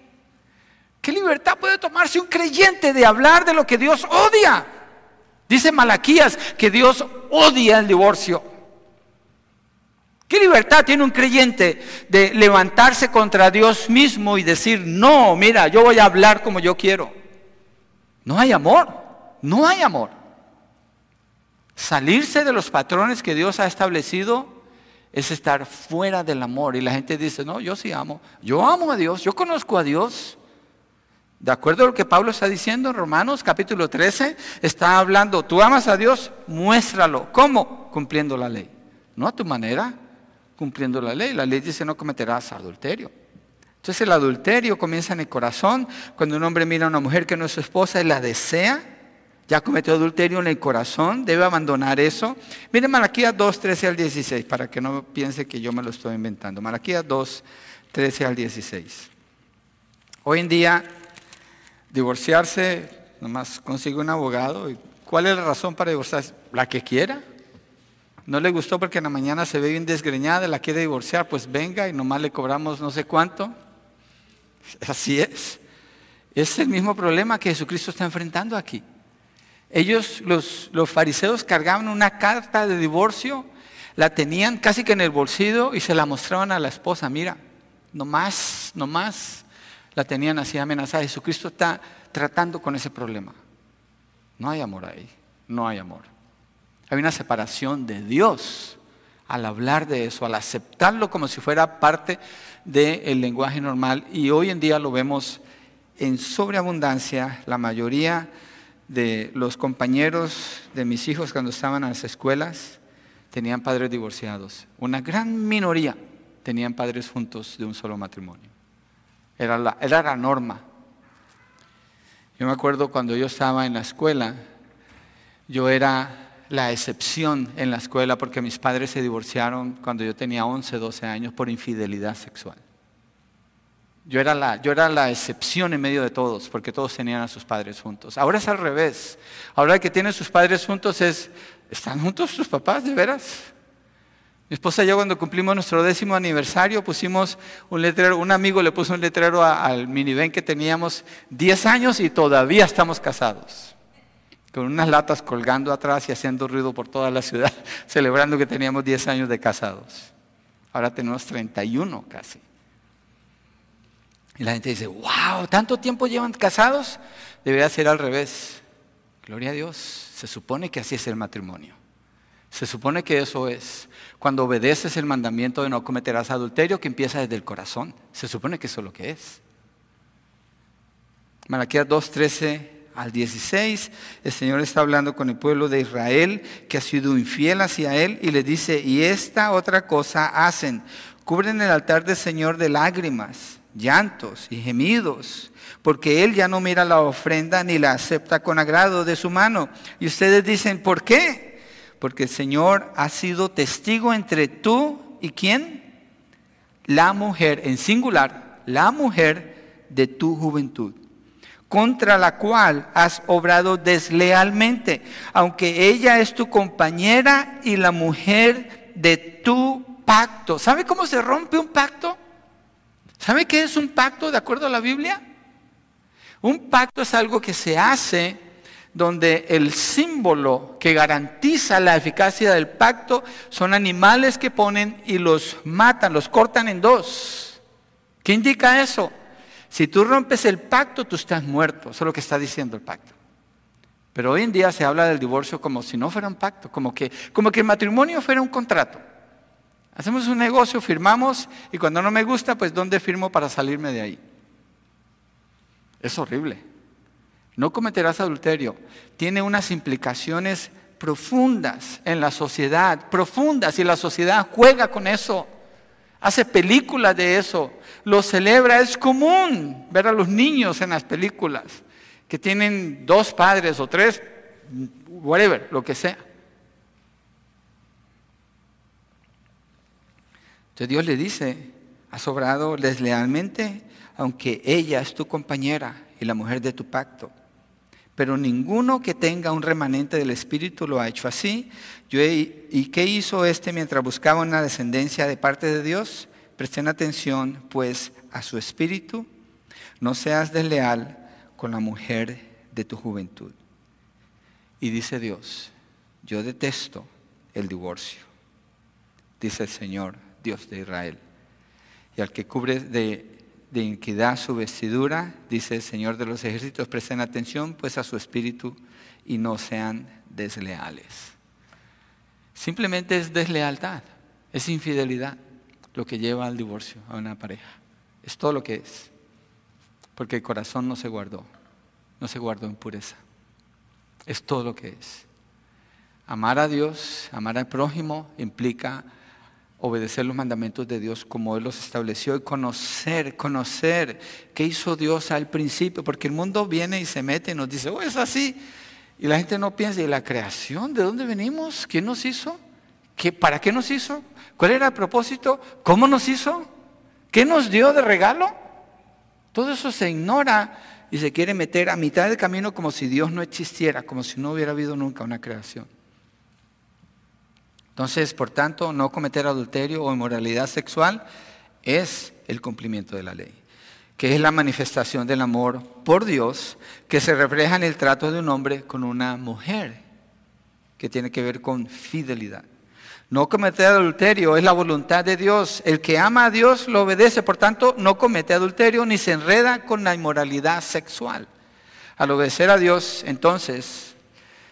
¿Qué libertad puede tomarse un creyente de hablar de lo que Dios odia? Dice Malaquías que Dios odia el divorcio. ¿Qué libertad tiene un creyente de levantarse contra Dios mismo y decir, no, mira, yo voy a hablar como yo quiero? No hay amor, no hay amor. Salirse de los patrones que Dios ha establecido es estar fuera del amor. Y la gente dice, no, yo sí amo. Yo amo a Dios, yo conozco a Dios. De acuerdo a lo que Pablo está diciendo en Romanos capítulo 13, está hablando, tú amas a Dios, muéstralo. ¿Cómo? Cumpliendo la ley. No a tu manera, cumpliendo la ley. La ley dice no cometerás adulterio. Entonces el adulterio comienza en el corazón. Cuando un hombre mira a una mujer que no es su esposa y la desea, ya cometió adulterio en el corazón, debe abandonar eso. Miren Malaquías 2, 13 al 16, para que no piense que yo me lo estoy inventando. Malaquías 2, 13 al 16. Hoy en día, divorciarse, nomás consigue un abogado. ¿Cuál es la razón para divorciarse? La que quiera. No le gustó porque en la mañana se ve bien desgreñada, la quiere divorciar, pues venga y nomás le cobramos no sé cuánto. Así es. Es el mismo problema que Jesucristo está enfrentando aquí. Ellos, los, los fariseos, cargaban una carta de divorcio, la tenían casi que en el bolsillo y se la mostraban a la esposa. Mira, nomás, nomás la tenían así amenazada. Jesucristo está tratando con ese problema. No hay amor ahí, no hay amor. Hay una separación de Dios al hablar de eso, al aceptarlo como si fuera parte del lenguaje normal. Y hoy en día lo vemos en sobreabundancia. La mayoría de los compañeros de mis hijos cuando estaban en las escuelas tenían padres divorciados. Una gran minoría tenían padres juntos de un solo matrimonio. Era la, era la norma. Yo me acuerdo cuando yo estaba en la escuela, yo era la excepción en la escuela porque mis padres se divorciaron cuando yo tenía 11, 12 años por infidelidad sexual. Yo era, la, yo era la excepción en medio de todos, porque todos tenían a sus padres juntos. Ahora es al revés. Ahora que tiene sus padres juntos es, ¿están juntos sus papás de veras? Mi esposa y yo cuando cumplimos nuestro décimo aniversario pusimos un letrero, un amigo le puso un letrero al minivan que teníamos 10 años y todavía estamos casados con unas latas colgando atrás y haciendo ruido por toda la ciudad, celebrando que teníamos 10 años de casados. Ahora tenemos 31 casi. Y la gente dice, wow, ¿tanto tiempo llevan casados? Debería ser al revés. Gloria a Dios, se supone que así es el matrimonio. Se supone que eso es. Cuando obedeces el mandamiento de no cometerás adulterio, que empieza desde el corazón. Se supone que eso es lo que es. Malaquías 2.13 al 16, el Señor está hablando con el pueblo de Israel que ha sido infiel hacia Él y le dice, y esta otra cosa hacen, cubren el altar del Señor de lágrimas, llantos y gemidos, porque Él ya no mira la ofrenda ni la acepta con agrado de su mano. Y ustedes dicen, ¿por qué? Porque el Señor ha sido testigo entre tú y quién? La mujer, en singular, la mujer de tu juventud contra la cual has obrado deslealmente, aunque ella es tu compañera y la mujer de tu pacto. ¿Sabe cómo se rompe un pacto? ¿Sabe qué es un pacto de acuerdo a la Biblia? Un pacto es algo que se hace donde el símbolo que garantiza la eficacia del pacto son animales que ponen y los matan, los cortan en dos. ¿Qué indica eso? Si tú rompes el pacto, tú estás muerto. Eso es lo que está diciendo el pacto. Pero hoy en día se habla del divorcio como si no fuera un pacto, como que, como que el matrimonio fuera un contrato. Hacemos un negocio, firmamos y cuando no me gusta, pues ¿dónde firmo para salirme de ahí? Es horrible. No cometerás adulterio. Tiene unas implicaciones profundas en la sociedad, profundas, y la sociedad juega con eso hace películas de eso, lo celebra. Es común ver a los niños en las películas que tienen dos padres o tres, whatever, lo que sea. Entonces Dios le dice, has sobrado deslealmente, aunque ella es tu compañera y la mujer de tu pacto. Pero ninguno que tenga un remanente del Espíritu lo ha hecho así. ¿Y qué hizo este mientras buscaba una descendencia de parte de Dios? Presten atención, pues, a su espíritu. No seas desleal con la mujer de tu juventud. Y dice Dios, yo detesto el divorcio. dice el Señor, Dios de Israel. Y al que cubre de, de iniquidad su vestidura, dice el Señor de los ejércitos, presten atención pues a su espíritu y no sean desleales. Simplemente es deslealtad, es infidelidad lo que lleva al divorcio a una pareja. Es todo lo que es. Porque el corazón no se guardó, no se guardó en pureza. Es todo lo que es. Amar a Dios, amar al prójimo implica obedecer los mandamientos de Dios como Él los estableció y conocer, conocer qué hizo Dios al principio, porque el mundo viene y se mete y nos dice, oh, es así. Y la gente no piensa, ¿y la creación? ¿De dónde venimos? ¿Quién nos hizo? ¿Qué, ¿Para qué nos hizo? ¿Cuál era el propósito? ¿Cómo nos hizo? ¿Qué nos dio de regalo? Todo eso se ignora y se quiere meter a mitad del camino como si Dios no existiera, como si no hubiera habido nunca una creación. Entonces, por tanto, no cometer adulterio o inmoralidad sexual es el cumplimiento de la ley, que es la manifestación del amor por Dios que se refleja en el trato de un hombre con una mujer, que tiene que ver con fidelidad. No cometer adulterio es la voluntad de Dios. El que ama a Dios lo obedece, por tanto, no comete adulterio ni se enreda con la inmoralidad sexual. Al obedecer a Dios, entonces,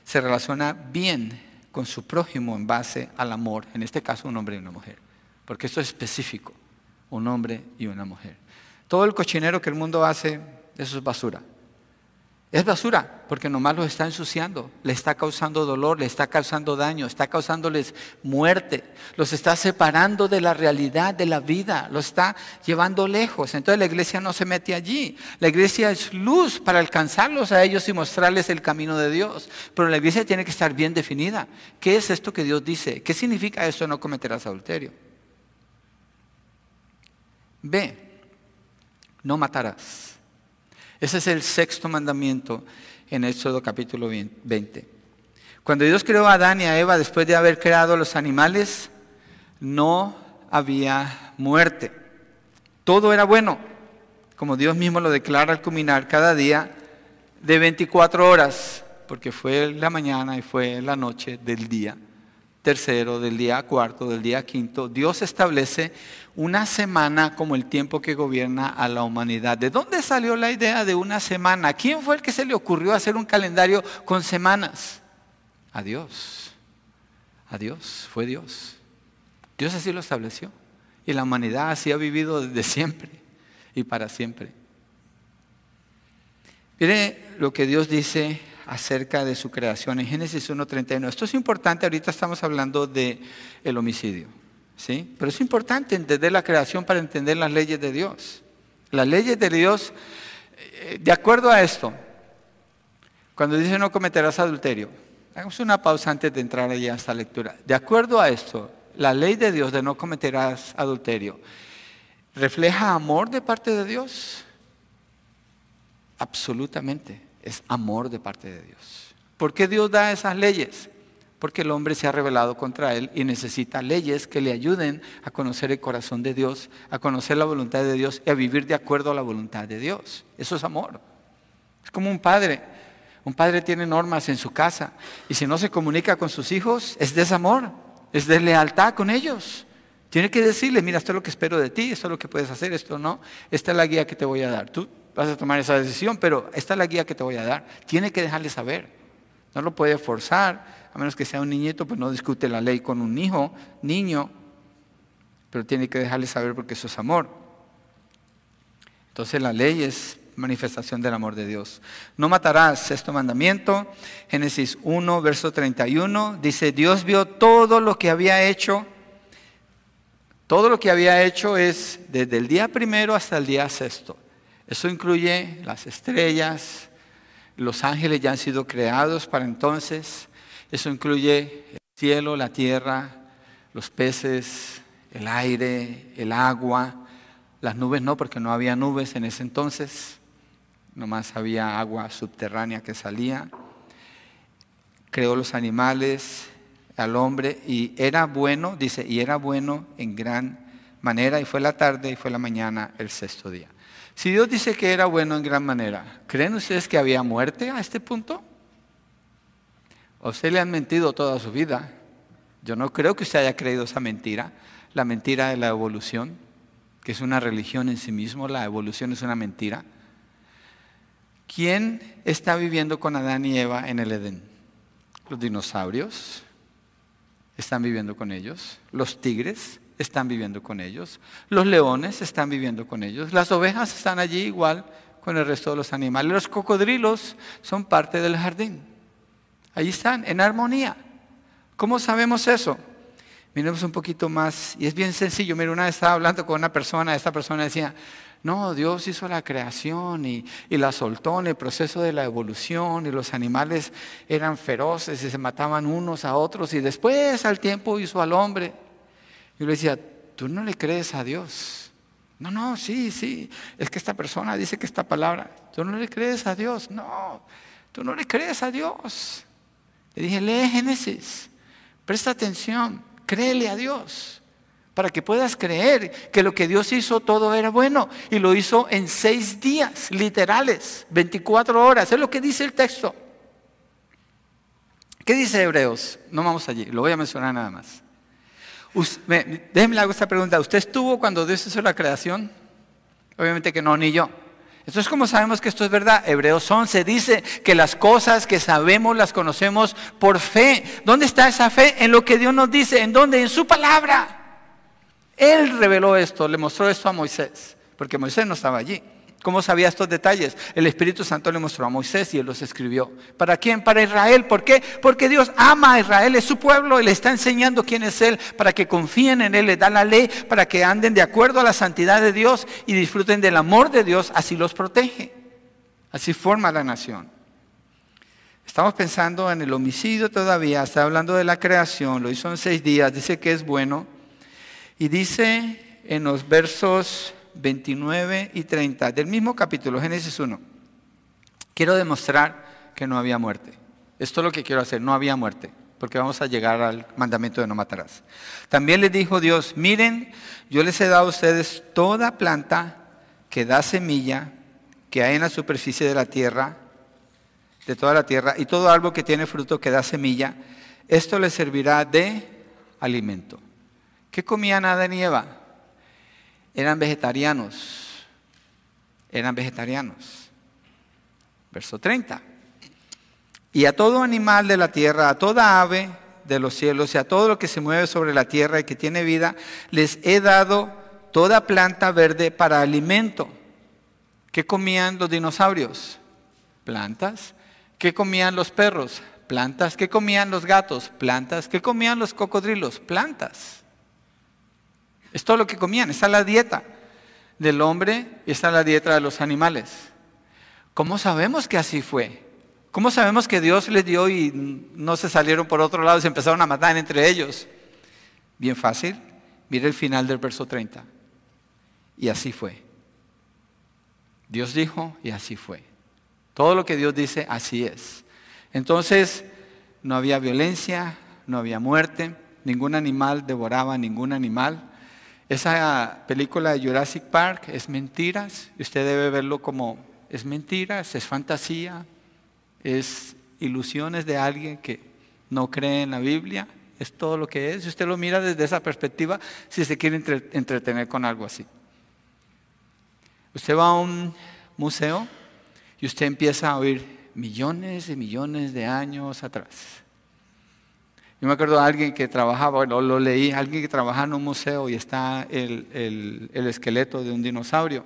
se relaciona bien con su prójimo en base al amor, en este caso un hombre y una mujer, porque esto es específico, un hombre y una mujer. Todo el cochinero que el mundo hace, eso es basura. Es basura, porque nomás los está ensuciando, le está causando dolor, le está causando daño, está causándoles muerte, los está separando de la realidad de la vida, los está llevando lejos. Entonces la iglesia no se mete allí. La iglesia es luz para alcanzarlos a ellos y mostrarles el camino de Dios. Pero la iglesia tiene que estar bien definida. ¿Qué es esto que Dios dice? ¿Qué significa esto no cometerás adulterio? B. No matarás. Ese es el sexto mandamiento en Éxodo capítulo 20. Cuando Dios creó a Adán y a Eva después de haber creado los animales, no había muerte. Todo era bueno, como Dios mismo lo declara al culminar cada día de 24 horas, porque fue la mañana y fue la noche del día tercero, del día cuarto, del día quinto, Dios establece una semana como el tiempo que gobierna a la humanidad. ¿De dónde salió la idea de una semana? ¿Quién fue el que se le ocurrió hacer un calendario con semanas? A Dios. A Dios, fue Dios. Dios así lo estableció. Y la humanidad así ha vivido desde siempre y para siempre. Mire lo que Dios dice acerca de su creación en Génesis 1.31. Esto es importante, ahorita estamos hablando del el homicidio, ¿sí? Pero es importante entender la creación para entender las leyes de Dios. Las leyes de Dios, eh, de acuerdo a esto, cuando dice no cometerás adulterio, hagamos una pausa antes de entrar allá a esta lectura. De acuerdo a esto, la ley de Dios de no cometerás adulterio, ¿refleja amor de parte de Dios? Absolutamente es amor de parte de Dios. ¿Por qué Dios da esas leyes? Porque el hombre se ha rebelado contra él y necesita leyes que le ayuden a conocer el corazón de Dios, a conocer la voluntad de Dios y a vivir de acuerdo a la voluntad de Dios. Eso es amor. Es como un padre. Un padre tiene normas en su casa y si no se comunica con sus hijos es desamor, es deslealtad con ellos. Tiene que decirle, mira, esto es lo que espero de ti, esto es lo que puedes hacer, esto no, esta es la guía que te voy a dar. Tú vas a tomar esa decisión, pero esta es la guía que te voy a dar. Tiene que dejarle saber. No lo puede forzar, a menos que sea un niñito, pues no discute la ley con un hijo, niño, pero tiene que dejarle saber porque eso es amor. Entonces la ley es manifestación del amor de Dios. No matarás, sexto mandamiento, Génesis 1, verso 31, dice, Dios vio todo lo que había hecho. Todo lo que había hecho es desde el día primero hasta el día sexto. Eso incluye las estrellas, los ángeles ya han sido creados para entonces. Eso incluye el cielo, la tierra, los peces, el aire, el agua. Las nubes no, porque no había nubes en ese entonces. Nomás había agua subterránea que salía. Creó los animales, al hombre, y era bueno, dice, y era bueno en gran manera, y fue la tarde y fue la mañana el sexto día. Si Dios dice que era bueno en gran manera, ¿creen ustedes que había muerte a este punto? ¿O se le han mentido toda su vida? Yo no creo que usted haya creído esa mentira, la mentira de la evolución, que es una religión en sí mismo, la evolución es una mentira. ¿Quién está viviendo con Adán y Eva en el Edén? Los dinosaurios están viviendo con ellos, los tigres están viviendo con ellos, los leones están viviendo con ellos, las ovejas están allí igual con el resto de los animales, los cocodrilos son parte del jardín. Allí están, en armonía. ¿Cómo sabemos eso? Miremos un poquito más, y es bien sencillo. Mira, una vez estaba hablando con una persona, esta persona decía, no, Dios hizo la creación y, la soltó en el proceso de la evolución y los animales eran feroces y se mataban unos a otros y después al tiempo hizo al hombre. Yo le decía, tú no le crees a Dios. No, no, sí, sí, es que esta persona dice que esta palabra, tú no le crees a Dios. No, tú no le crees a Dios. Le dije, lee Génesis, presta atención, créele a Dios para que puedas creer que lo que Dios hizo todo era bueno y lo hizo en seis días, literales, 24 horas, es lo que dice el texto. ¿Qué dice Hebreos? No vamos allí, lo voy a mencionar nada más. Déjenme hago esta pregunta, ¿usted estuvo cuando Dios hizo la creación? Obviamente que no, ni yo. Entonces, ¿cómo sabemos que esto es verdad? Hebreos 11 dice que las cosas que sabemos las conocemos por fe. ¿Dónde está esa fe? En lo que Dios nos dice. ¿En dónde? En su palabra. Él reveló esto, le mostró esto a Moisés, porque Moisés no estaba allí. ¿Cómo sabía estos detalles? El Espíritu Santo le mostró a Moisés y él los escribió. ¿Para quién? Para Israel. ¿Por qué? Porque Dios ama a Israel, es su pueblo, y le está enseñando quién es Él, para que confíen en Él, le da la ley, para que anden de acuerdo a la santidad de Dios y disfruten del amor de Dios, así los protege. Así forma la nación. Estamos pensando en el homicidio todavía, está hablando de la creación, lo hizo en seis días, dice que es bueno. Y dice en los versos 29 y 30 del mismo capítulo, Génesis 1, quiero demostrar que no había muerte. Esto es lo que quiero hacer, no había muerte, porque vamos a llegar al mandamiento de no matarás. También les dijo Dios, miren, yo les he dado a ustedes toda planta que da semilla, que hay en la superficie de la tierra, de toda la tierra, y todo árbol que tiene fruto que da semilla, esto les servirá de alimento. ¿Qué comían Adán y Eva? Eran vegetarianos. Eran vegetarianos. Verso 30. Y a todo animal de la tierra, a toda ave de los cielos y a todo lo que se mueve sobre la tierra y que tiene vida, les he dado toda planta verde para alimento. ¿Qué comían los dinosaurios? Plantas. ¿Qué comían los perros? Plantas. ¿Qué comían los gatos? Plantas. ¿Qué comían los cocodrilos? Plantas. Es todo lo que comían. Está la dieta del hombre y está la dieta de los animales. ¿Cómo sabemos que así fue? ¿Cómo sabemos que Dios les dio y no se salieron por otro lado y se empezaron a matar entre ellos? Bien fácil. Mire el final del verso 30. Y así fue. Dios dijo y así fue. Todo lo que Dios dice, así es. Entonces, no había violencia, no había muerte, ningún animal devoraba a ningún animal. Esa película de Jurassic Park es mentiras, usted debe verlo como es mentiras, es fantasía, es ilusiones de alguien que no cree en la Biblia, es todo lo que es. Si usted lo mira desde esa perspectiva, si se quiere entretener con algo así. Usted va a un museo y usted empieza a oír millones y millones de años atrás. Yo me acuerdo de alguien que trabajaba, lo, lo leí, alguien que trabajaba en un museo y está el, esqueleto de un dinosaurio.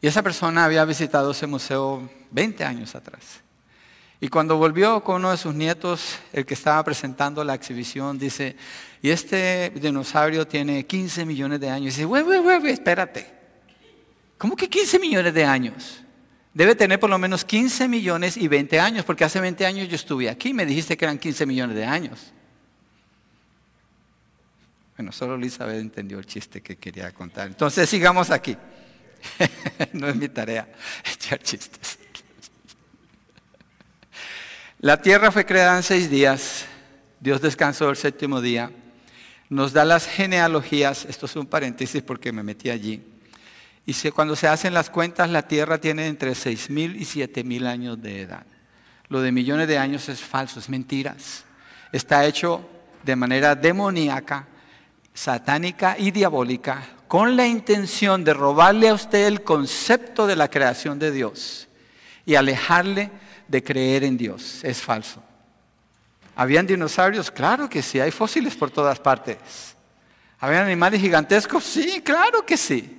Y esa persona había visitado ese museo 20 años atrás. Y cuando volvió con uno de sus nietos, el que estaba presentando la exhibición, dice, y este dinosaurio tiene 15 millones de años. Y dice, güey, güey, güey, espérate. ¿Cómo que 15 millones de años? Debe tener por lo menos 15 millones y 20 años, porque hace 20 años yo estuve aquí y me dijiste que eran 15 millones de años. Bueno, solo Elizabeth entendió el chiste que quería contar. Entonces sigamos aquí. no es mi tarea echar chistes. La tierra fue creada en seis días. Dios descansó el séptimo día. Nos da las genealogías. Esto es un paréntesis porque me metí allí. Y cuando se hacen las cuentas, la Tierra tiene entre 6.000 y 7.000 años de edad. Lo de millones de años es falso, es mentiras. Está hecho de manera demoníaca, satánica y diabólica, con la intención de robarle a usted el concepto de la creación de Dios y alejarle de creer en Dios. Es falso. ¿Habían dinosaurios? Claro que sí, hay fósiles por todas partes. ¿Habían animales gigantescos? Sí, claro que sí.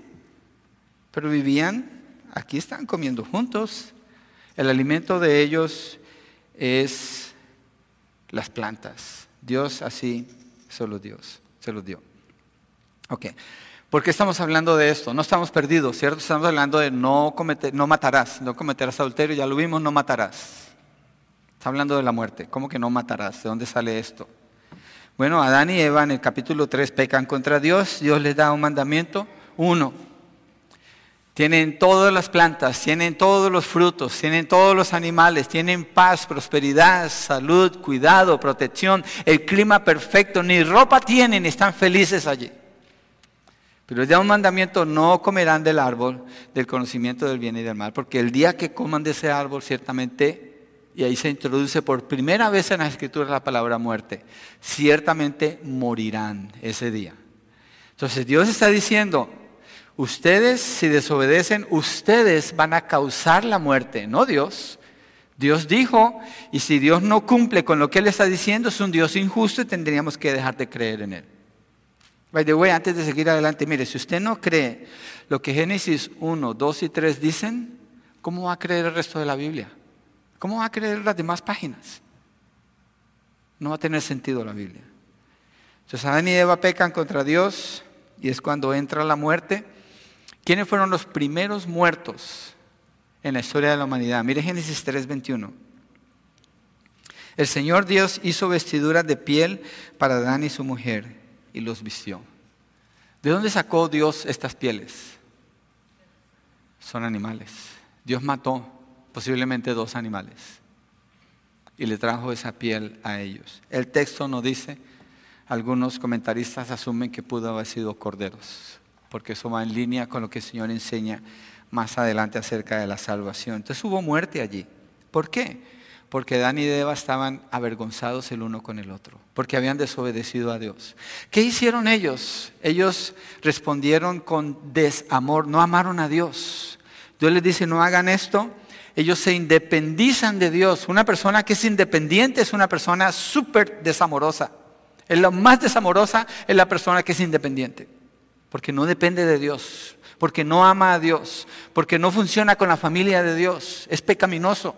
Pero vivían, aquí están comiendo juntos. El alimento de ellos es las plantas. Dios así, solo Dios, se los dio. Ok. ¿Por qué estamos hablando de esto? No estamos perdidos, ¿cierto? Estamos hablando de no, cometer, no matarás, no cometerás adulterio, ya lo vimos, no matarás. Está hablando de la muerte. ¿Cómo que no matarás? ¿De dónde sale esto? Bueno, Adán y Eva en el capítulo 3 pecan contra Dios, Dios les da un mandamiento. Uno, tienen todas las plantas, tienen todos los frutos, tienen todos los animales, tienen paz, prosperidad, salud, cuidado, protección, el clima perfecto, ni ropa tienen, están felices allí. Pero da un mandamiento, no comerán del árbol del conocimiento del bien y del mal, porque el día que coman de ese árbol ciertamente, y ahí se introduce por primera vez en la escritura la palabra muerte, ciertamente morirán ese día. Entonces Dios está diciendo, ustedes si desobedecen, ustedes van a causar la muerte, no Dios. Dios dijo, y si Dios no cumple con lo que Él está diciendo, es un Dios injusto y tendríamos que dejar de creer en Él. By the way, antes de seguir adelante, mire, si usted no cree lo que Génesis 1, 2 y 3 dicen, ¿cómo va a creer el resto de la Biblia? ¿Cómo va a creer las demás páginas? No va a tener sentido la Biblia. Entonces Adán y Eva pecan contra Dios y es cuando entra la muerte. ¿Quiénes fueron los primeros muertos en la historia de la humanidad? Mire Génesis 3, 21. El Señor Dios hizo vestiduras de piel para Adán y su mujer y los vistió. ¿De dónde sacó Dios estas pieles? Son animales. Dios mató posiblemente dos animales y le trajo esa piel a ellos. El texto no dice, algunos comentaristas asumen que pudo haber sido corderos, porque eso va en línea con lo que el Señor enseña más adelante acerca de la salvación. Entonces hubo muerte allí. ¿Por qué? porque Dan y Eva estaban avergonzados el uno con el otro, porque habían desobedecido a Dios. ¿Qué hicieron ellos? Ellos respondieron con desamor, no amaron a Dios. Dios les dice, no hagan esto. Ellos se independizan de Dios. Una persona que es independiente es una persona súper desamorosa. Es la más desamorosa es la persona que es independiente, porque no depende de Dios, porque no ama a Dios, porque no funciona con la familia de Dios, es pecaminoso.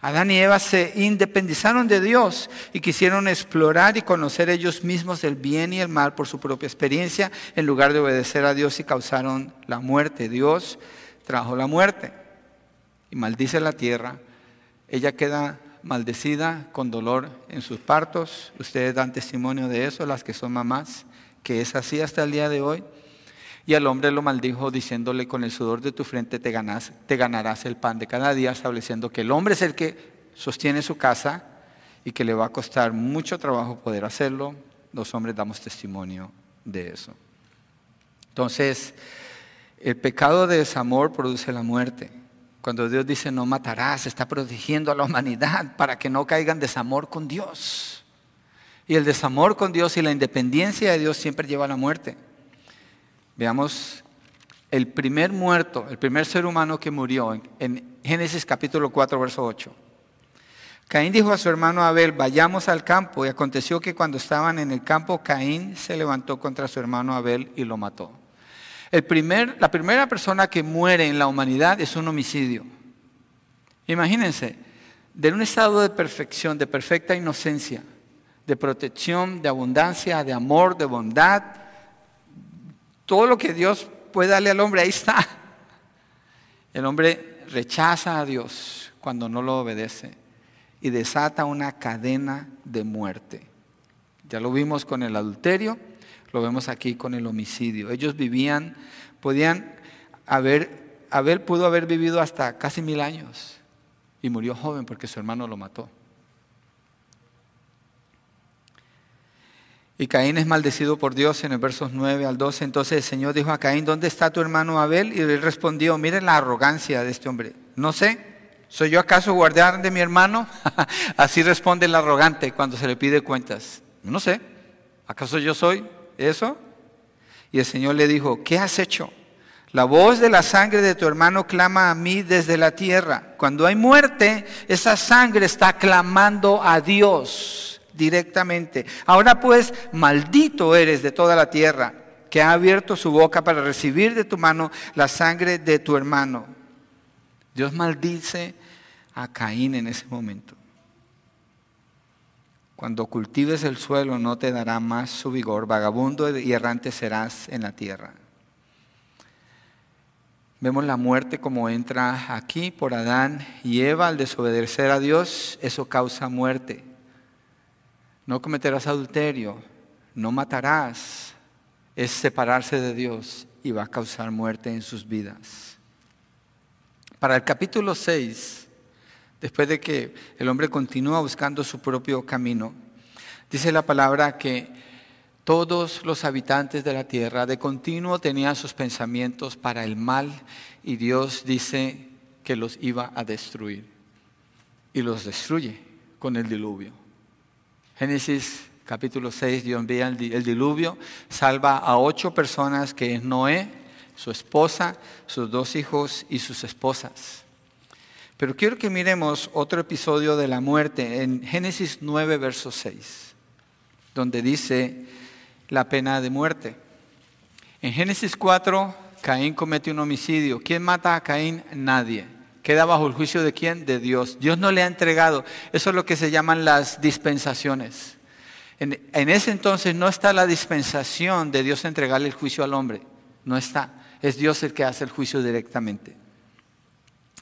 Adán y Eva se independizaron de Dios y quisieron explorar y conocer ellos mismos el bien y el mal por su propia experiencia en lugar de obedecer a Dios y causaron la muerte. Dios trajo la muerte y maldice la tierra. Ella queda maldecida con dolor en sus partos. Ustedes dan testimonio de eso, las que son mamás, que es así hasta el día de hoy. Y al hombre lo maldijo diciéndole, con el sudor de tu frente te, te ganarás el pan de cada día, estableciendo que el hombre es el que sostiene su casa y que le va a costar mucho trabajo poder hacerlo. Los hombres damos testimonio de eso. Entonces, el pecado de desamor produce la muerte. Cuando Dios dice no matarás, está protegiendo a la humanidad para que no caigan desamor con Dios. Y el desamor con Dios y la independencia de Dios siempre lleva a la muerte. Veamos el primer muerto, el primer ser humano que murió en, Génesis capítulo 4, verso 8. Caín dijo a su hermano Abel, vayamos al campo. Y aconteció que cuando estaban en el campo, Caín se levantó contra su hermano Abel y lo mató. La primera persona que muere en la humanidad es un homicidio. Imagínense, de un estado de perfección, de perfecta inocencia, de protección, de abundancia, de amor, de bondad, todo lo que Dios puede darle al hombre, ahí está. El hombre rechaza a Dios cuando no lo obedece y desata una cadena de muerte. Ya lo vimos con el adulterio, lo vemos aquí con el homicidio. Ellos vivían, podían haber, Abel pudo haber vivido hasta casi mil años y murió joven porque su hermano lo mató. Y Caín es maldecido por Dios en el versos 9 al 12. Entonces el Señor dijo a Caín, ¿dónde está tu hermano Abel? Y él respondió, miren la arrogancia de este hombre. No sé, ¿Soy yo acaso guardián de mi hermano? Así responde el arrogante cuando se le pide cuentas. No sé, ¿acaso yo soy eso? Y el Señor le dijo, ¿qué has hecho? La voz de la sangre de tu hermano clama a mí desde la tierra. Cuando hay muerte, esa sangre está clamando a Dios directamente. Ahora pues, maldito eres de toda la tierra, que ha abierto su boca para recibir de tu mano la sangre de tu hermano. Dios maldice a Caín en ese momento. Cuando cultives el suelo no te dará más su vigor, vagabundo y errante serás en la tierra. Vemos la muerte como entra aquí por Adán y Eva al desobedecer a Dios, eso causa muerte. No cometerás adulterio, no matarás, es separarse de Dios y va a causar muerte en sus vidas. Para el capítulo 6, después de que el hombre continúa buscando su propio camino, dice la palabra que todos los habitantes de la tierra de continuo tenían sus pensamientos para el mal y Dios dice que los iba a destruir. Y los destruye con el diluvio. Génesis capítulo 6, Dios envía el diluvio, salva a ocho personas que es Noé, su esposa, sus dos hijos y sus esposas. Pero quiero que miremos otro episodio de la muerte en Génesis 9, verso 6, donde dice, la pena de muerte. En Génesis 4, Caín comete un homicidio. ¿Quién mata a Caín? Nadie. ¿Queda bajo el juicio de quién? De Dios. Dios no le ha entregado. Eso es lo que se llaman las dispensaciones. En, ese entonces no está la dispensación de Dios entregarle el juicio al hombre. No está. Es Dios el que hace el juicio directamente.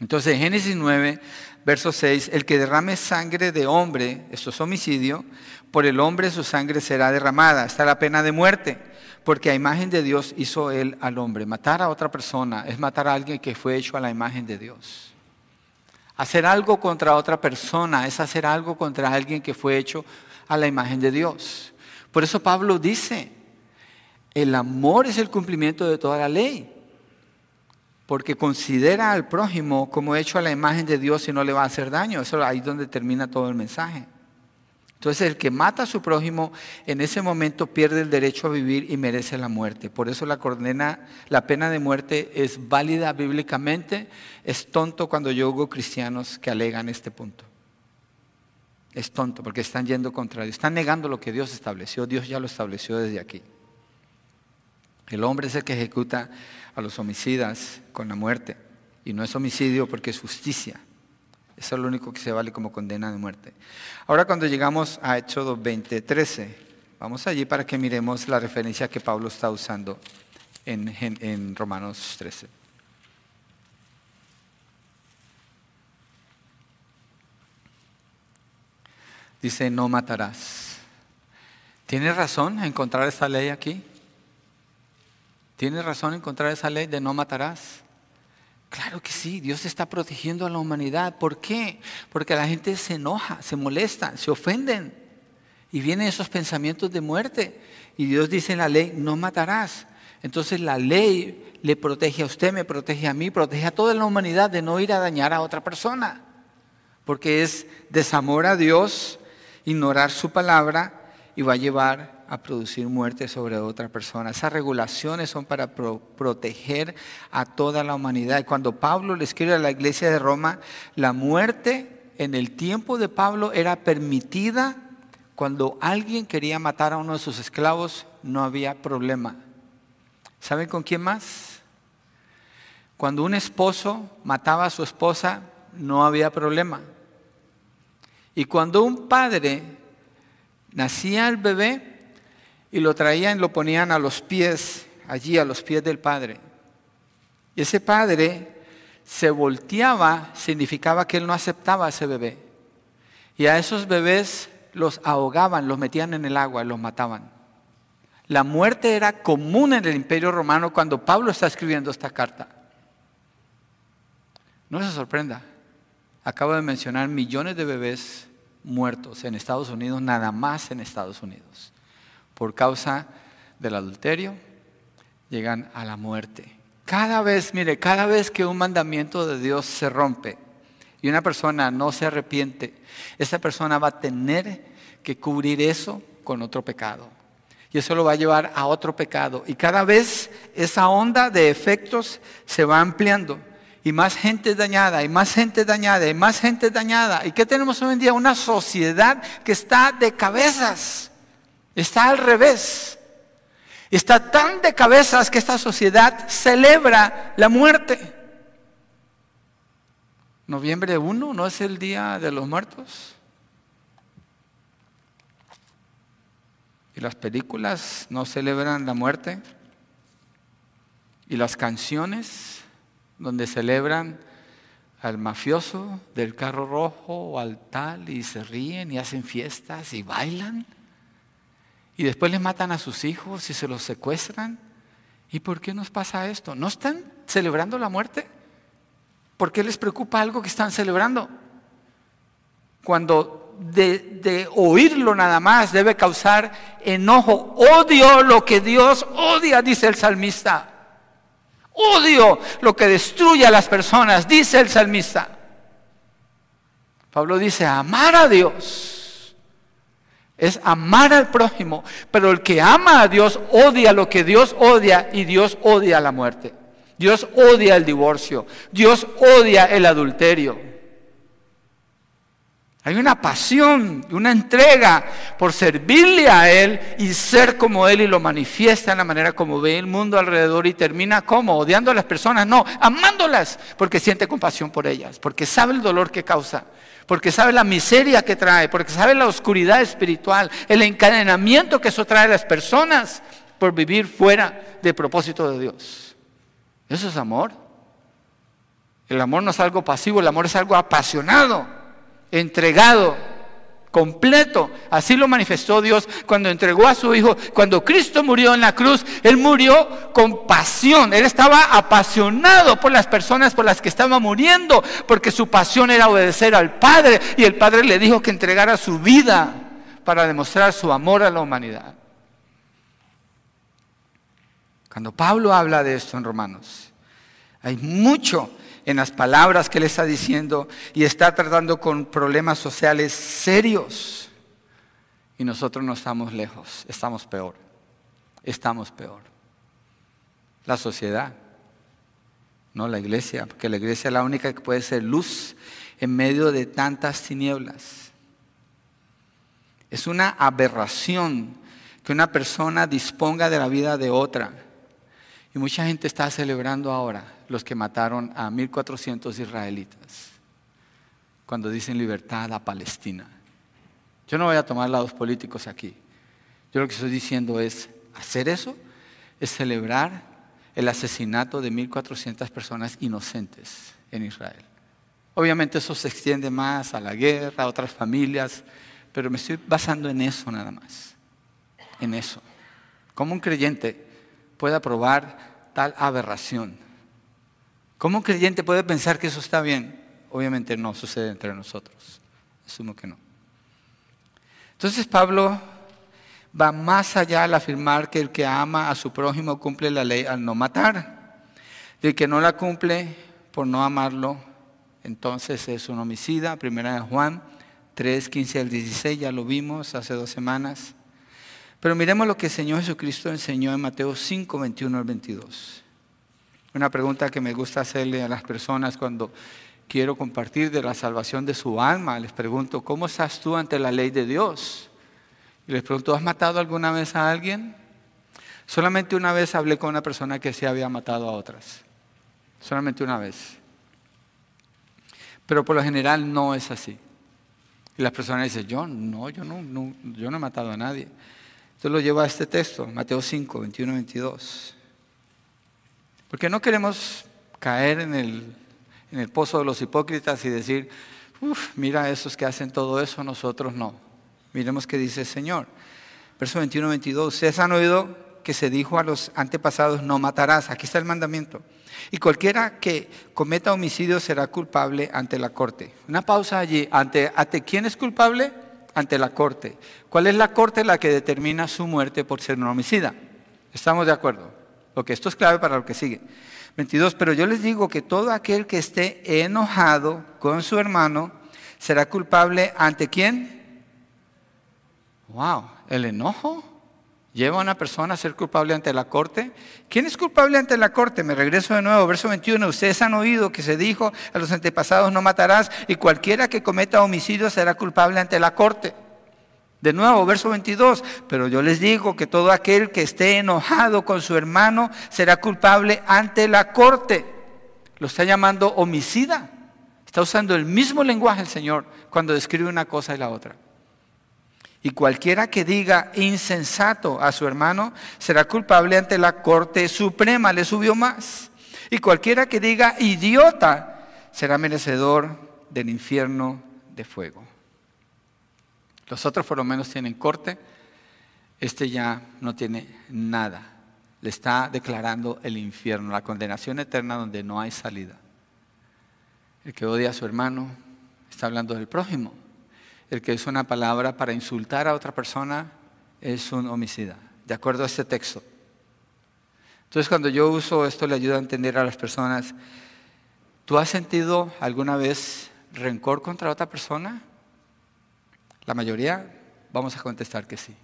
Entonces, en Génesis 9, verso 6, el que derrame sangre de hombre, esto es homicidio, por el hombre su sangre será derramada. Está la pena de muerte, porque a imagen de Dios hizo él al hombre. Matar a otra persona es matar a alguien que fue hecho a la imagen de Dios. Hacer algo contra otra persona es hacer algo contra alguien que fue hecho a la imagen de Dios. Por eso Pablo dice, el amor es el cumplimiento de toda la ley, porque considera al prójimo como hecho a la imagen de Dios y no le va a hacer daño. Eso ahí es donde termina todo el mensaje. Entonces el que mata a su prójimo en ese momento pierde el derecho a vivir y merece la muerte. Por eso la condena, la pena de muerte es válida bíblicamente. Es tonto cuando yo oigo cristianos que alegan este punto. Es tonto porque están yendo contra Dios. Están negando lo que Dios estableció. Dios ya lo estableció desde aquí. El hombre es el que ejecuta a los homicidas con la muerte. Y no es homicidio porque es justicia. Eso es lo único que se vale como condena de muerte. Ahora cuando llegamos a Hechos 20, 13, vamos allí para que miremos la referencia que Pablo está usando en, en Romanos 13. Dice, no matarás. ¿Tienes razón encontrar esa ley aquí? ¿Tienes razón encontrar esa ley de no matarás? Claro que sí, Dios está protegiendo a la humanidad. ¿Por qué? Porque la gente se enoja, se molesta, se ofenden. Y vienen esos pensamientos de muerte. Y Dios dice en la ley, no matarás. Entonces la ley le protege a usted, me protege a mí, protege a toda la humanidad de no ir a dañar a otra persona. Porque es desamor a Dios, ignorar su palabra y va a llevar a producir muerte sobre otra persona. Esas regulaciones son para proteger a toda la humanidad. Y cuando Pablo le escribe a la iglesia de Roma, la muerte en el tiempo de Pablo era permitida cuando alguien quería matar a uno de sus esclavos, no había problema. ¿Saben con quién más? Cuando un esposo mataba a su esposa, no había problema. Y cuando un padre nacía el bebé, y lo traían, lo ponían a los pies, allí a los pies del padre. Y ese padre se volteaba, significaba que él no aceptaba a ese bebé. Y a esos bebés los ahogaban, los metían en el agua y los mataban. La muerte era común en el imperio romano cuando Pablo está escribiendo esta carta. No se sorprenda. Acabo de mencionar millones de bebés muertos en Estados Unidos, nada más en Estados Unidos por causa del adulterio, llegan a la muerte. Cada vez, mire, cada vez que un mandamiento de Dios se rompe y una persona no se arrepiente, esa persona va a tener que cubrir eso con otro pecado. Y eso lo va a llevar a otro pecado. Y cada vez esa onda de efectos se va ampliando. Y más gente dañada, y más gente dañada, y más gente dañada. ¿Y qué tenemos hoy en día? Una sociedad que está de cabezas. Está al revés. Está tan de cabezas que esta sociedad celebra la muerte. Noviembre 1 no es el día de los muertos. Y las películas no celebran la muerte. Y las canciones donde celebran al mafioso del carro rojo o al tal y se ríen y hacen fiestas y bailan. Y después les matan a sus hijos y se los secuestran. ¿Y por qué nos pasa esto? ¿No están celebrando la muerte? ¿Por qué les preocupa algo que están celebrando? Cuando de, oírlo nada más debe causar enojo. Odio lo que Dios odia, dice el salmista. Odio lo que destruye a las personas, dice el salmista. Pablo dice, amar a Dios es amar al prójimo, pero el que ama a Dios odia lo que Dios odia y Dios odia la muerte. Dios odia el divorcio, Dios odia el adulterio. Hay una pasión, una entrega por servirle a Él y ser como Él y lo manifiesta en la manera como ve el mundo alrededor y termina como odiando a las personas, no, amándolas porque siente compasión por ellas, porque sabe el dolor que causa, porque sabe la miseria que trae, porque sabe la oscuridad espiritual, el encadenamiento que eso trae a las personas por vivir fuera del propósito de Dios. Eso es amor. El amor no es algo pasivo, el amor es algo apasionado entregado, completo. Así lo manifestó Dios cuando entregó a su Hijo. Cuando Cristo murió en la cruz, Él murió con pasión. Él estaba apasionado por las personas por las que estaba muriendo, porque su pasión era obedecer al Padre. Y el Padre le dijo que entregara su vida para demostrar su amor a la humanidad. Cuando Pablo habla de esto en Romanos, hay mucho en las palabras que él está diciendo y está tratando con problemas sociales serios. Y nosotros no estamos lejos, estamos peor, estamos peor. La sociedad, no la iglesia, porque la iglesia es la única que puede ser luz en medio de tantas tinieblas. Es una aberración que una persona disponga de la vida de otra. Y mucha gente está celebrando ahora los que mataron a 1.400 israelitas, cuando dicen libertad a Palestina. Yo no voy a tomar lados políticos aquí. Yo lo que estoy diciendo es, hacer eso es celebrar el asesinato de 1.400 personas inocentes en Israel. Obviamente eso se extiende más a la guerra, a otras familias, pero me estoy basando en eso nada más, en eso. ¿Cómo un creyente puede aprobar tal aberración? ¿Cómo un creyente puede pensar que eso está bien? Obviamente no sucede entre nosotros. Asumo que no. Entonces Pablo va más allá al afirmar que el que ama a su prójimo cumple la ley al no matar. El que no la cumple por no amarlo, entonces es un homicida. Primera de Juan 3, 15 al 16, ya lo vimos hace dos semanas. Pero miremos lo que el Señor Jesucristo enseñó en Mateo 5, 21 al 22. Una pregunta que me gusta hacerle a las personas cuando quiero compartir de la salvación de su alma. Les pregunto, ¿cómo estás tú ante la ley de Dios? Y les pregunto, ¿has matado alguna vez a alguien? Solamente una vez hablé con una persona que se había matado a otras. Solamente una vez. Pero por lo general no es así. Y las personas dicen, yo no, yo no, no, yo no he matado a nadie. Entonces lo llevo a este texto, Mateo 5, 21, 22. Porque no queremos caer en el, pozo de los hipócritas y decir, uff, mira esos que hacen todo eso, nosotros no. Miremos qué dice el Señor. Verso 21, 22. Ustedes han oído que se dijo a los antepasados, no matarás. Aquí está el mandamiento. Y cualquiera que cometa homicidio será culpable ante la corte. Una pausa allí. ¿Ante, ante quién es culpable? Ante la corte. ¿Cuál es la corte la que determina su muerte por ser un homicida? ¿Estamos de acuerdo? Porque esto es clave para lo que sigue. 22, pero yo les digo que todo aquel que esté enojado con su hermano será culpable ante quién? Wow, el enojo lleva a una persona a ser culpable ante la corte. ¿Quién es culpable ante la corte? Me regreso de nuevo, verso 21. Ustedes han oído que se dijo a los antepasados no matarás y cualquiera que cometa homicidio será culpable ante la corte. De nuevo, verso 22, pero yo les digo que todo aquel que esté enojado con su hermano será culpable ante la corte. Lo está llamando homicida. Está usando el mismo lenguaje el Señor cuando describe una cosa y la otra. Y cualquiera que diga insensato a su hermano será culpable ante la corte suprema, le subió más. Y cualquiera que diga idiota será merecedor del infierno de fuego. Los otros por lo menos tienen corte, este ya no tiene nada. Le está declarando el infierno, la condenación eterna donde no hay salida. El que odia a su hermano está hablando del prójimo. El que usa una palabra para insultar a otra persona es un homicida, de acuerdo a este texto. Entonces cuando yo uso esto le ayuda a entender a las personas, ¿tú has sentido alguna vez rencor contra otra persona? La mayoría vamos a contestar que sí.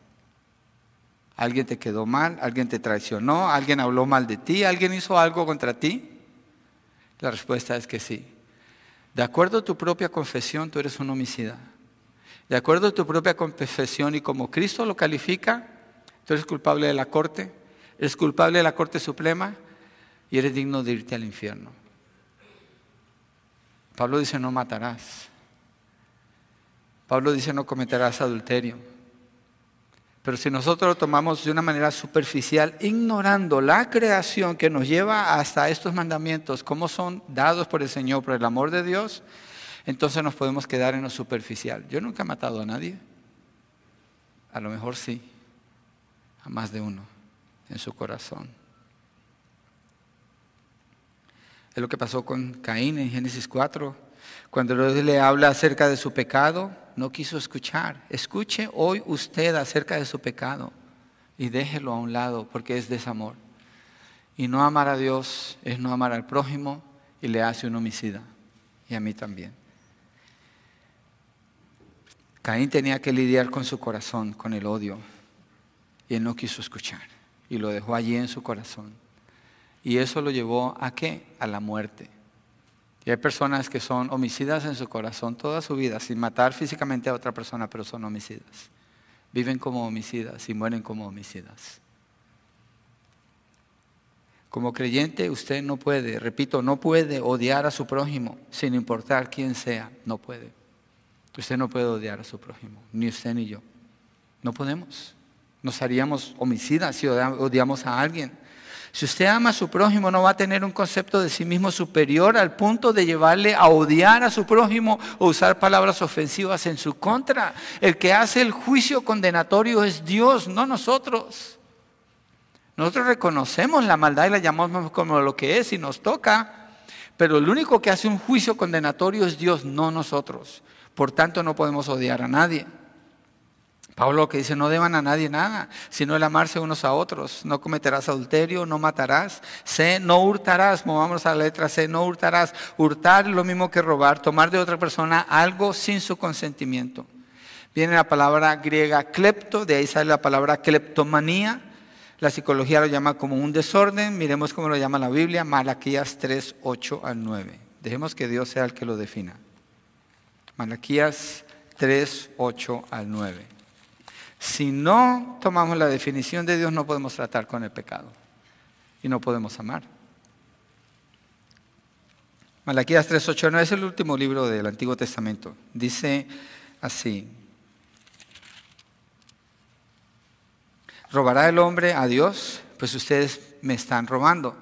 ¿Alguien te quedó mal? ¿Alguien te traicionó? ¿Alguien habló mal de ti? ¿Alguien hizo algo contra ti? La respuesta es que sí. De acuerdo a tu propia confesión, tú eres un homicida. De acuerdo a tu propia confesión y como Cristo lo califica, tú eres culpable de la corte, eres culpable de la Corte Suprema y eres digno de irte al infierno. Pablo dice, no matarás. Pablo dice no cometerás adulterio. Pero si nosotros lo tomamos de una manera superficial, ignorando la creación que nos lleva hasta estos mandamientos, cómo son dados por el Señor, por el amor de Dios, entonces nos podemos quedar en lo superficial. Yo nunca he matado a nadie. A lo mejor sí, a más de uno, en su corazón. Es lo que pasó con Caín en Génesis 4. Cuando Dios le habla acerca de su pecado, no quiso escuchar. Escuche hoy usted acerca de su pecado y déjelo a un lado porque es desamor. Y no amar a Dios es no amar al prójimo y le hace un homicida. Y a mí también. Caín tenía que lidiar con su corazón, con el odio. Y él no quiso escuchar. Y lo dejó allí en su corazón. Y eso lo llevó a qué? A la muerte. Y hay personas que son homicidas en su corazón toda su vida, sin matar físicamente a otra persona, pero son homicidas. Viven como homicidas y mueren como homicidas. Como creyente usted no puede, repito, no puede odiar a su prójimo sin importar quién sea, no puede. Usted no puede odiar a su prójimo, ni usted ni yo. No podemos. Nos haríamos homicidas si odiamos a alguien. Si usted ama a su prójimo, no va a tener un concepto de sí mismo superior al punto de llevarle a odiar a su prójimo o usar palabras ofensivas en su contra. El que hace el juicio condenatorio es Dios, no nosotros. Nosotros reconocemos la maldad y la llamamos como lo que es y nos toca, pero el único que hace un juicio condenatorio es Dios, no nosotros. Por tanto, no podemos odiar a nadie. Pablo que dice, no deban a nadie nada, sino el amarse unos a otros. No cometerás adulterio, no matarás. C, no hurtarás. Movamos a la letra C, no hurtarás. Hurtar es lo mismo que robar, tomar de otra persona algo sin su consentimiento. Viene la palabra griega klepto, de ahí sale la palabra kleptomanía. La psicología lo llama como un desorden. Miremos cómo lo llama la Biblia, Malaquías 3, 8 al 9. Dejemos que Dios sea el que lo defina. Malaquías 3, 8 al 9. Si no tomamos la definición de Dios, no podemos tratar con el pecado y no podemos amar. Malaquías 3.8 no es el último libro del Antiguo Testamento. Dice así. ¿Robará el hombre a Dios? Pues ustedes me están robando.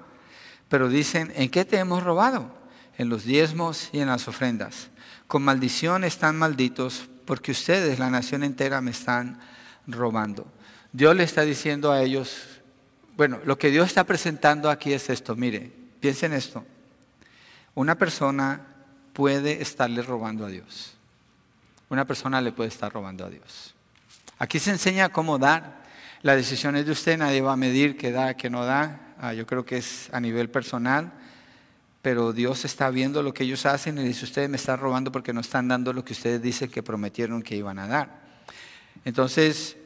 Pero dicen, ¿en qué te hemos robado? En los diezmos y en las ofrendas. Con maldición están malditos porque ustedes, la nación entera, me están robando. Dios le está diciendo a ellos, bueno, lo que Dios está presentando aquí es esto, mire, piensen esto. Una persona puede estarle robando a Dios. Una persona le puede estar robando a Dios. Aquí se enseña cómo dar. La decisión es de usted, nadie va a medir qué da, qué no da. Ah, yo creo que es a nivel personal, pero Dios está viendo lo que ellos hacen y dice, ustedes me están robando porque no están dando lo que ustedes dicen que prometieron que iban a dar. Entonces,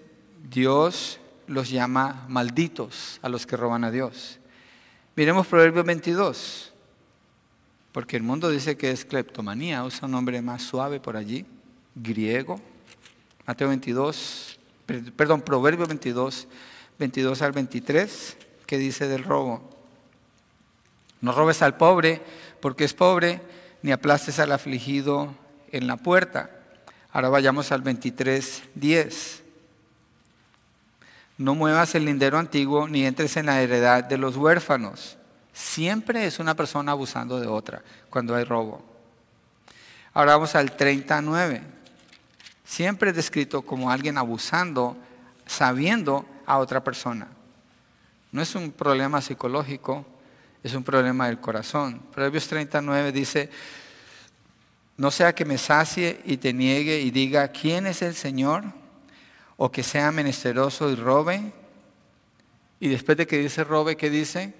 Dios los llama malditos a los que roban a Dios. Miremos Proverbios 22, porque el mundo dice que es cleptomanía, usa un nombre más suave por allí, griego. Mateo 22, perdón, Proverbios 22, 22 al 23 que dice del robo. No robes al pobre porque es pobre, ni aplastes al afligido en la puerta. Ahora vayamos al 23.10. No muevas el lindero antiguo ni entres en la heredad de los huérfanos. Siempre es una persona abusando de otra cuando hay robo. Ahora vamos al 39. Siempre es descrito como alguien abusando, sabiendo a otra persona. No es un problema psicológico, es un problema del corazón. Proverbios 39 dice, no sea que me sacie y te niegue y diga, ¿quién es el Señor? O que sea menesteroso y robe. Y después de que dice robe, ¿qué dice?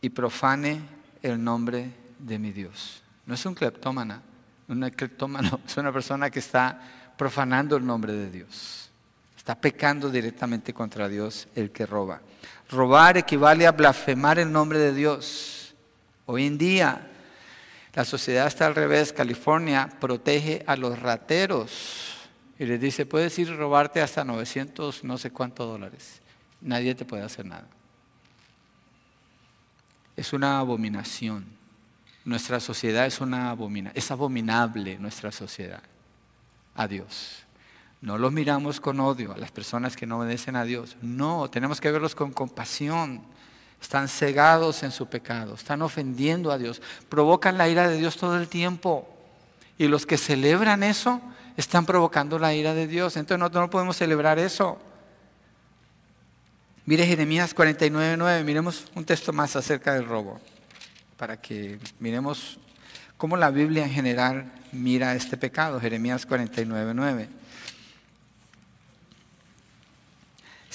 Y profane el nombre de mi Dios. No es un cleptómana, un cleptómano es una persona que está profanando el nombre de Dios. Está pecando directamente contra Dios el que roba. Robar equivale a blasfemar el nombre de Dios. Hoy en día la sociedad está al revés. California protege a los rateros y les dice, puedes ir a robarte hasta 900 no sé cuántos dólares. Nadie te puede hacer nada. Es una abominación. Nuestra sociedad es una abominación. Es abominable nuestra sociedad a Dios. No los miramos con odio a las personas que no obedecen a Dios. No, tenemos que verlos con compasión. Están cegados en su pecado, están ofendiendo a Dios, provocan la ira de Dios todo el tiempo. Y los que celebran eso están provocando la ira de Dios. Entonces nosotros no podemos celebrar eso. Mire Jeremías 49.9, miremos un texto más acerca del robo, para que miremos cómo la Biblia en general mira este pecado. Jeremías 49.9.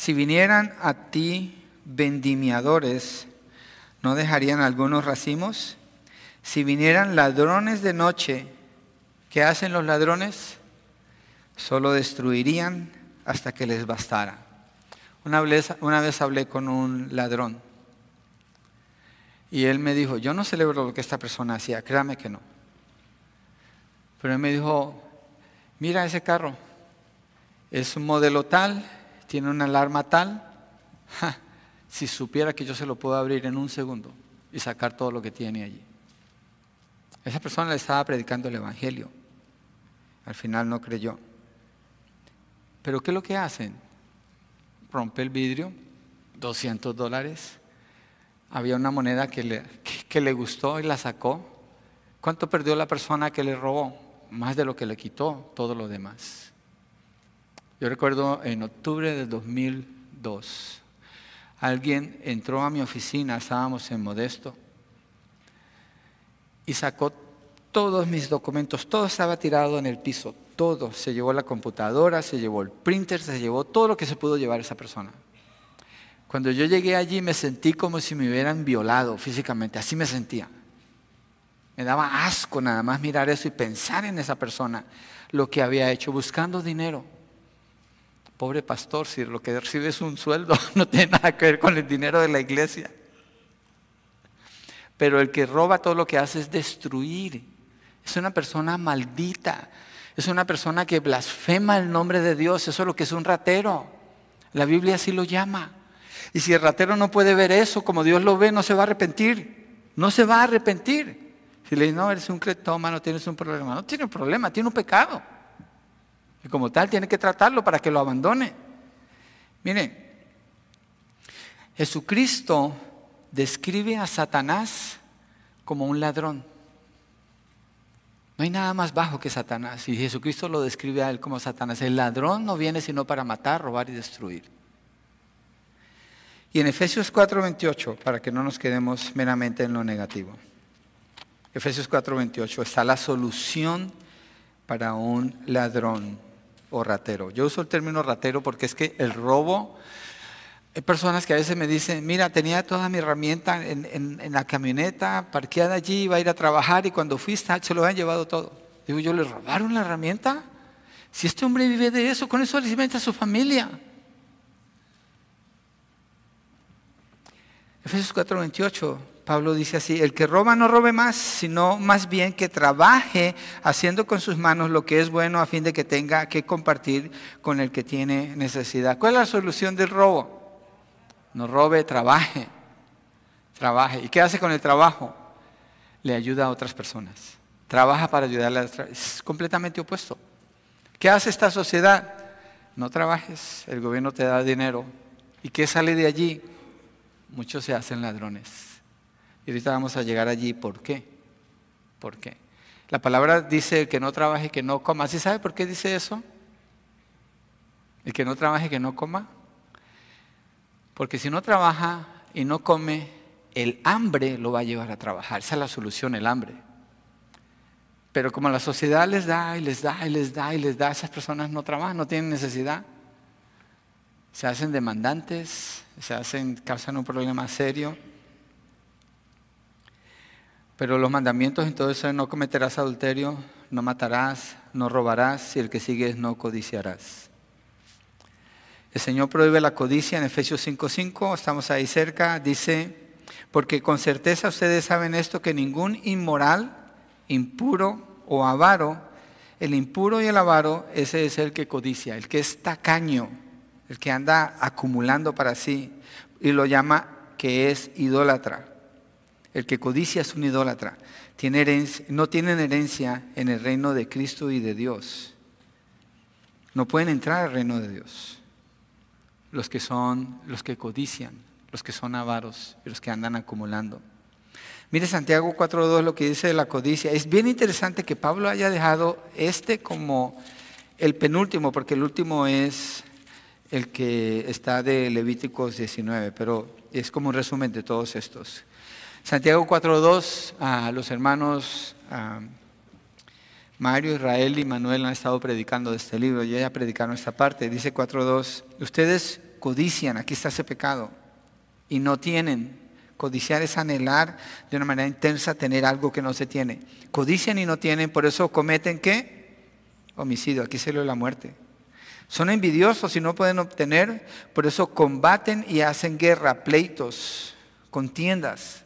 Si vinieran a ti vendimiadores, ¿no dejarían algunos racimos? Si vinieran ladrones de noche, ¿qué hacen los ladrones? Solo destruirían hasta que les bastara. Una vez, hablé con un ladrón y él me dijo, yo no celebro lo que esta persona hacía, créame que no. Pero él me dijo, mira ese carro, es un modelo tal, tiene una alarma tal, si supiera que yo se lo puedo abrir en un segundo y sacar todo lo que tiene allí. Esa persona le estaba predicando el Evangelio. Al final no creyó. Pero ¿qué es lo que hacen? Rompe el vidrio, 200 dólares. Había una moneda que le, que le gustó y la sacó. ¿Cuánto perdió la persona que le robó? Más de lo que le quitó todo lo demás. Yo recuerdo en octubre del 2002, alguien entró a mi oficina, estábamos en Modesto, y sacó todos mis documentos, todo estaba tirado en el piso, todo. Se llevó la computadora, se llevó el printer, se llevó todo lo que se pudo llevar esa persona. Cuando yo llegué allí me sentí como si me hubieran violado físicamente, así me sentía. Me daba asco nada más mirar eso y pensar en esa persona, lo que había hecho, buscando dinero. Pobre pastor, si lo que recibe es un sueldo, no tiene nada que ver con el dinero de la iglesia. Pero el que roba todo lo que hace es destruir. Es una persona maldita. Es una persona que blasfema el nombre de Dios. Eso es lo que es un ratero. La Biblia así lo llama. Y si el ratero no puede ver eso como Dios lo ve, no se va a arrepentir. No se va a arrepentir. Si le dice, no, eres un cretómano, tienes un problema. No tiene un problema, tiene un pecado. Y como tal tiene que tratarlo para que lo abandone. Mire, Jesucristo describe a Satanás como un ladrón. No hay nada más bajo que Satanás. Y Jesucristo lo describe a él como Satanás. El ladrón no viene sino para matar, robar y destruir. Y en Efesios 4:28, para que no nos quedemos meramente en lo negativo. Efesios 4:28 está la solución para un ladrón o ratero. Yo uso el término ratero porque es que el robo Hay personas que a veces me dicen, mira, tenía toda mi herramienta en, la camioneta, parqueada allí, iba a ir a trabajar y cuando fuiste se lo habían llevado todo. Digo, ¿yo le robaron la herramienta? Si este hombre vive de eso, con eso alimenta a su familia. Efesios 4:28, Pablo dice así, el que roba no robe más, sino más bien que trabaje haciendo con sus manos lo que es bueno a fin de que tenga que compartir con el que tiene necesidad. ¿Cuál es la solución del robo? No robe, trabaje, trabaje. ¿Y qué hace con el trabajo? Le ayuda a otras personas. Trabaja para ayudarle a otras. Es completamente opuesto. ¿Qué hace esta sociedad? No trabajes, el gobierno te da dinero. ¿Y qué sale de allí? Muchos se hacen ladrones. Y ahorita vamos a llegar allí. ¿Por qué? ¿Por qué? La palabra dice que no trabaje, que no coma. ¿Sí sabe por qué dice eso? El que no trabaje, que no coma. Porque si no trabaja y no come, el hambre lo va a llevar a trabajar. Esa es la solución, el hambre. Pero como la sociedad les da y les da y les da y les da, esas personas no trabajan, no tienen necesidad. Se hacen demandantes, se hacen, causan un problema serio. Pero los mandamientos en todo eso es no cometerás adulterio, no matarás, no robarás y el que sigue no codiciarás. El Señor prohíbe la codicia en Efesios 5:5, estamos ahí cerca, dice, porque con certeza ustedes saben esto, que ningún inmoral, impuro o avaro, el impuro y el avaro, ese es el que codicia, el que es tacaño, el que anda acumulando para sí, y lo llama que es idólatra. El que codicia es un idólatra. Tiene no tienen herencia en el reino de Cristo y de Dios. No pueden entrar al reino de Dios los que son, los que codician, los que son avaros y los que andan acumulando. Mire Santiago 4.2 lo que dice de la codicia. Es bien interesante que Pablo haya dejado este como el penúltimo, porque el último es el que está de Levíticos 19, pero es como un resumen de todos estos. Santiago 4.2, a los hermanos Mario, Israel y Manuel han estado predicando de este libro, y ya predicaron esta parte. Dice 4.2, ustedes codician, aquí está ese pecado, y no tienen. Codiciar es anhelar de una manera intensa tener algo que no se tiene. Codician y no tienen, por eso cometen qué? Homicidio, aquí se lo la muerte. Son envidiosos y no pueden obtener, por eso combaten y hacen guerra, pleitos, contiendas.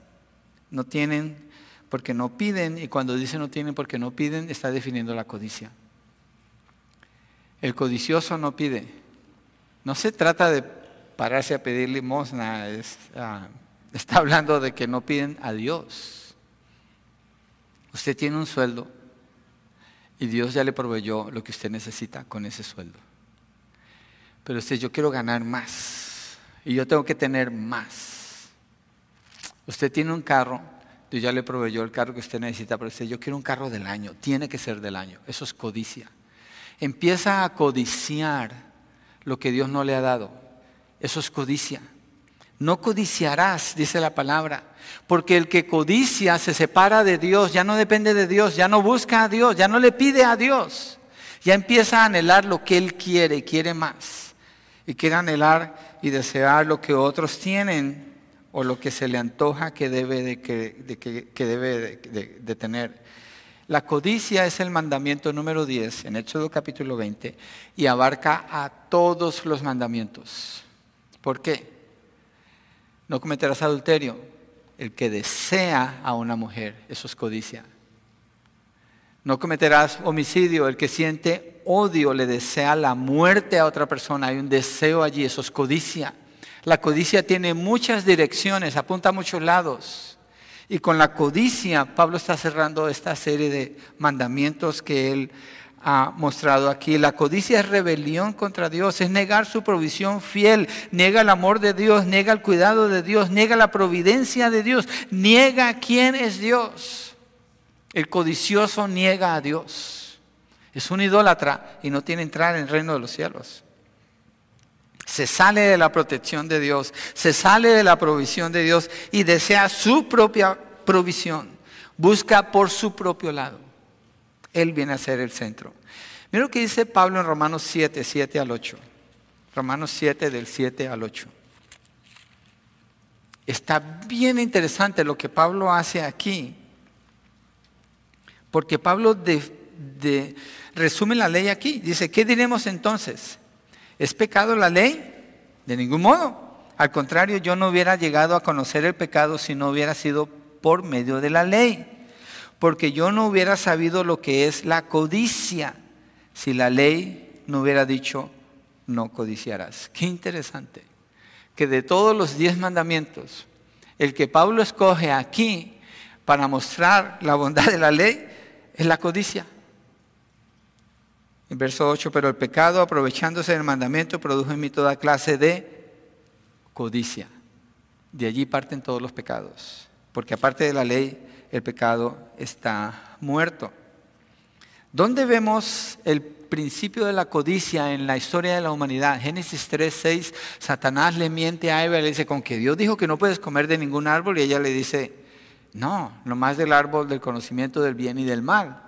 No tienen porque no piden, y cuando dice no tienen porque no piden, está definiendo la codicia. El codicioso no pide. No se trata de pararse a pedir limosna, ah, está hablando de que no piden a Dios. Usted tiene un sueldo y Dios ya le proveyó lo que usted necesita con ese sueldo. Pero usted, yo quiero ganar más y yo tengo que tener más. Usted tiene un carro Dios ya le proveyó el carro que usted necesita, pero usted, yo quiero un carro del año, tiene que ser del año. Eso es codicia. Empieza a codiciar lo que Dios no le ha dado. Eso es codicia. No codiciarás, dice la palabra, porque el que codicia se separa de Dios, ya no depende de Dios, ya no busca a Dios, ya no le pide a Dios, ya empieza a anhelar lo que él quiere, quiere más, y quiere anhelar y desear lo que otros tienen o lo que se le antoja que debe de, que, debe de, tener. La codicia es el mandamiento número 10 en Éxodo capítulo 20 y abarca a todos los mandamientos. ¿Por qué? No cometerás adulterio. El que desea a una mujer, eso es codicia. No cometerás homicidio. El que siente odio le desea la muerte a otra persona. Hay un deseo allí, eso es codicia. La codicia tiene muchas direcciones, apunta a muchos lados. Y con la codicia, Pablo está cerrando esta serie de mandamientos que él ha mostrado aquí. La codicia es rebelión contra Dios, es negar su provisión fiel, niega el amor de Dios, niega el cuidado de Dios, niega la providencia de Dios, niega quién es Dios. El codicioso niega a Dios. Es un idólatra y no tiene entrar en el reino de los cielos. Se sale de la protección de Dios, se sale de la provisión de Dios y desea su propia provisión. Busca por su propio lado. Él viene a ser el centro. Mira lo que dice Pablo en Romanos 7, 7 al 8. Romanos 7 del 7 al 8. Está bien interesante lo que Pablo hace aquí, porque Pablo resume la ley aquí. Dice, ¿qué diremos entonces? ¿Es pecado la ley? De ningún modo. Al contrario, yo no hubiera llegado a conocer el pecado si no hubiera sido por medio de la ley, porque yo no hubiera sabido lo que es la codicia si la ley no hubiera dicho, no codiciarás. Qué interesante, que de todos los diez mandamientos, el que Pablo escoge aquí para mostrar la bondad de la ley es la codicia. Verso 8, pero el pecado aprovechándose del mandamiento produjo en mí toda clase de codicia. De allí parten todos los pecados, porque aparte de la ley, el pecado está muerto. ¿Dónde vemos el principio de la codicia en la historia de la humanidad? Génesis 3, 6, Satanás le miente a Eva y le dice, con que Dios dijo que no puedes comer de ningún árbol y ella le dice, no, nomás del árbol del conocimiento del bien y del mal.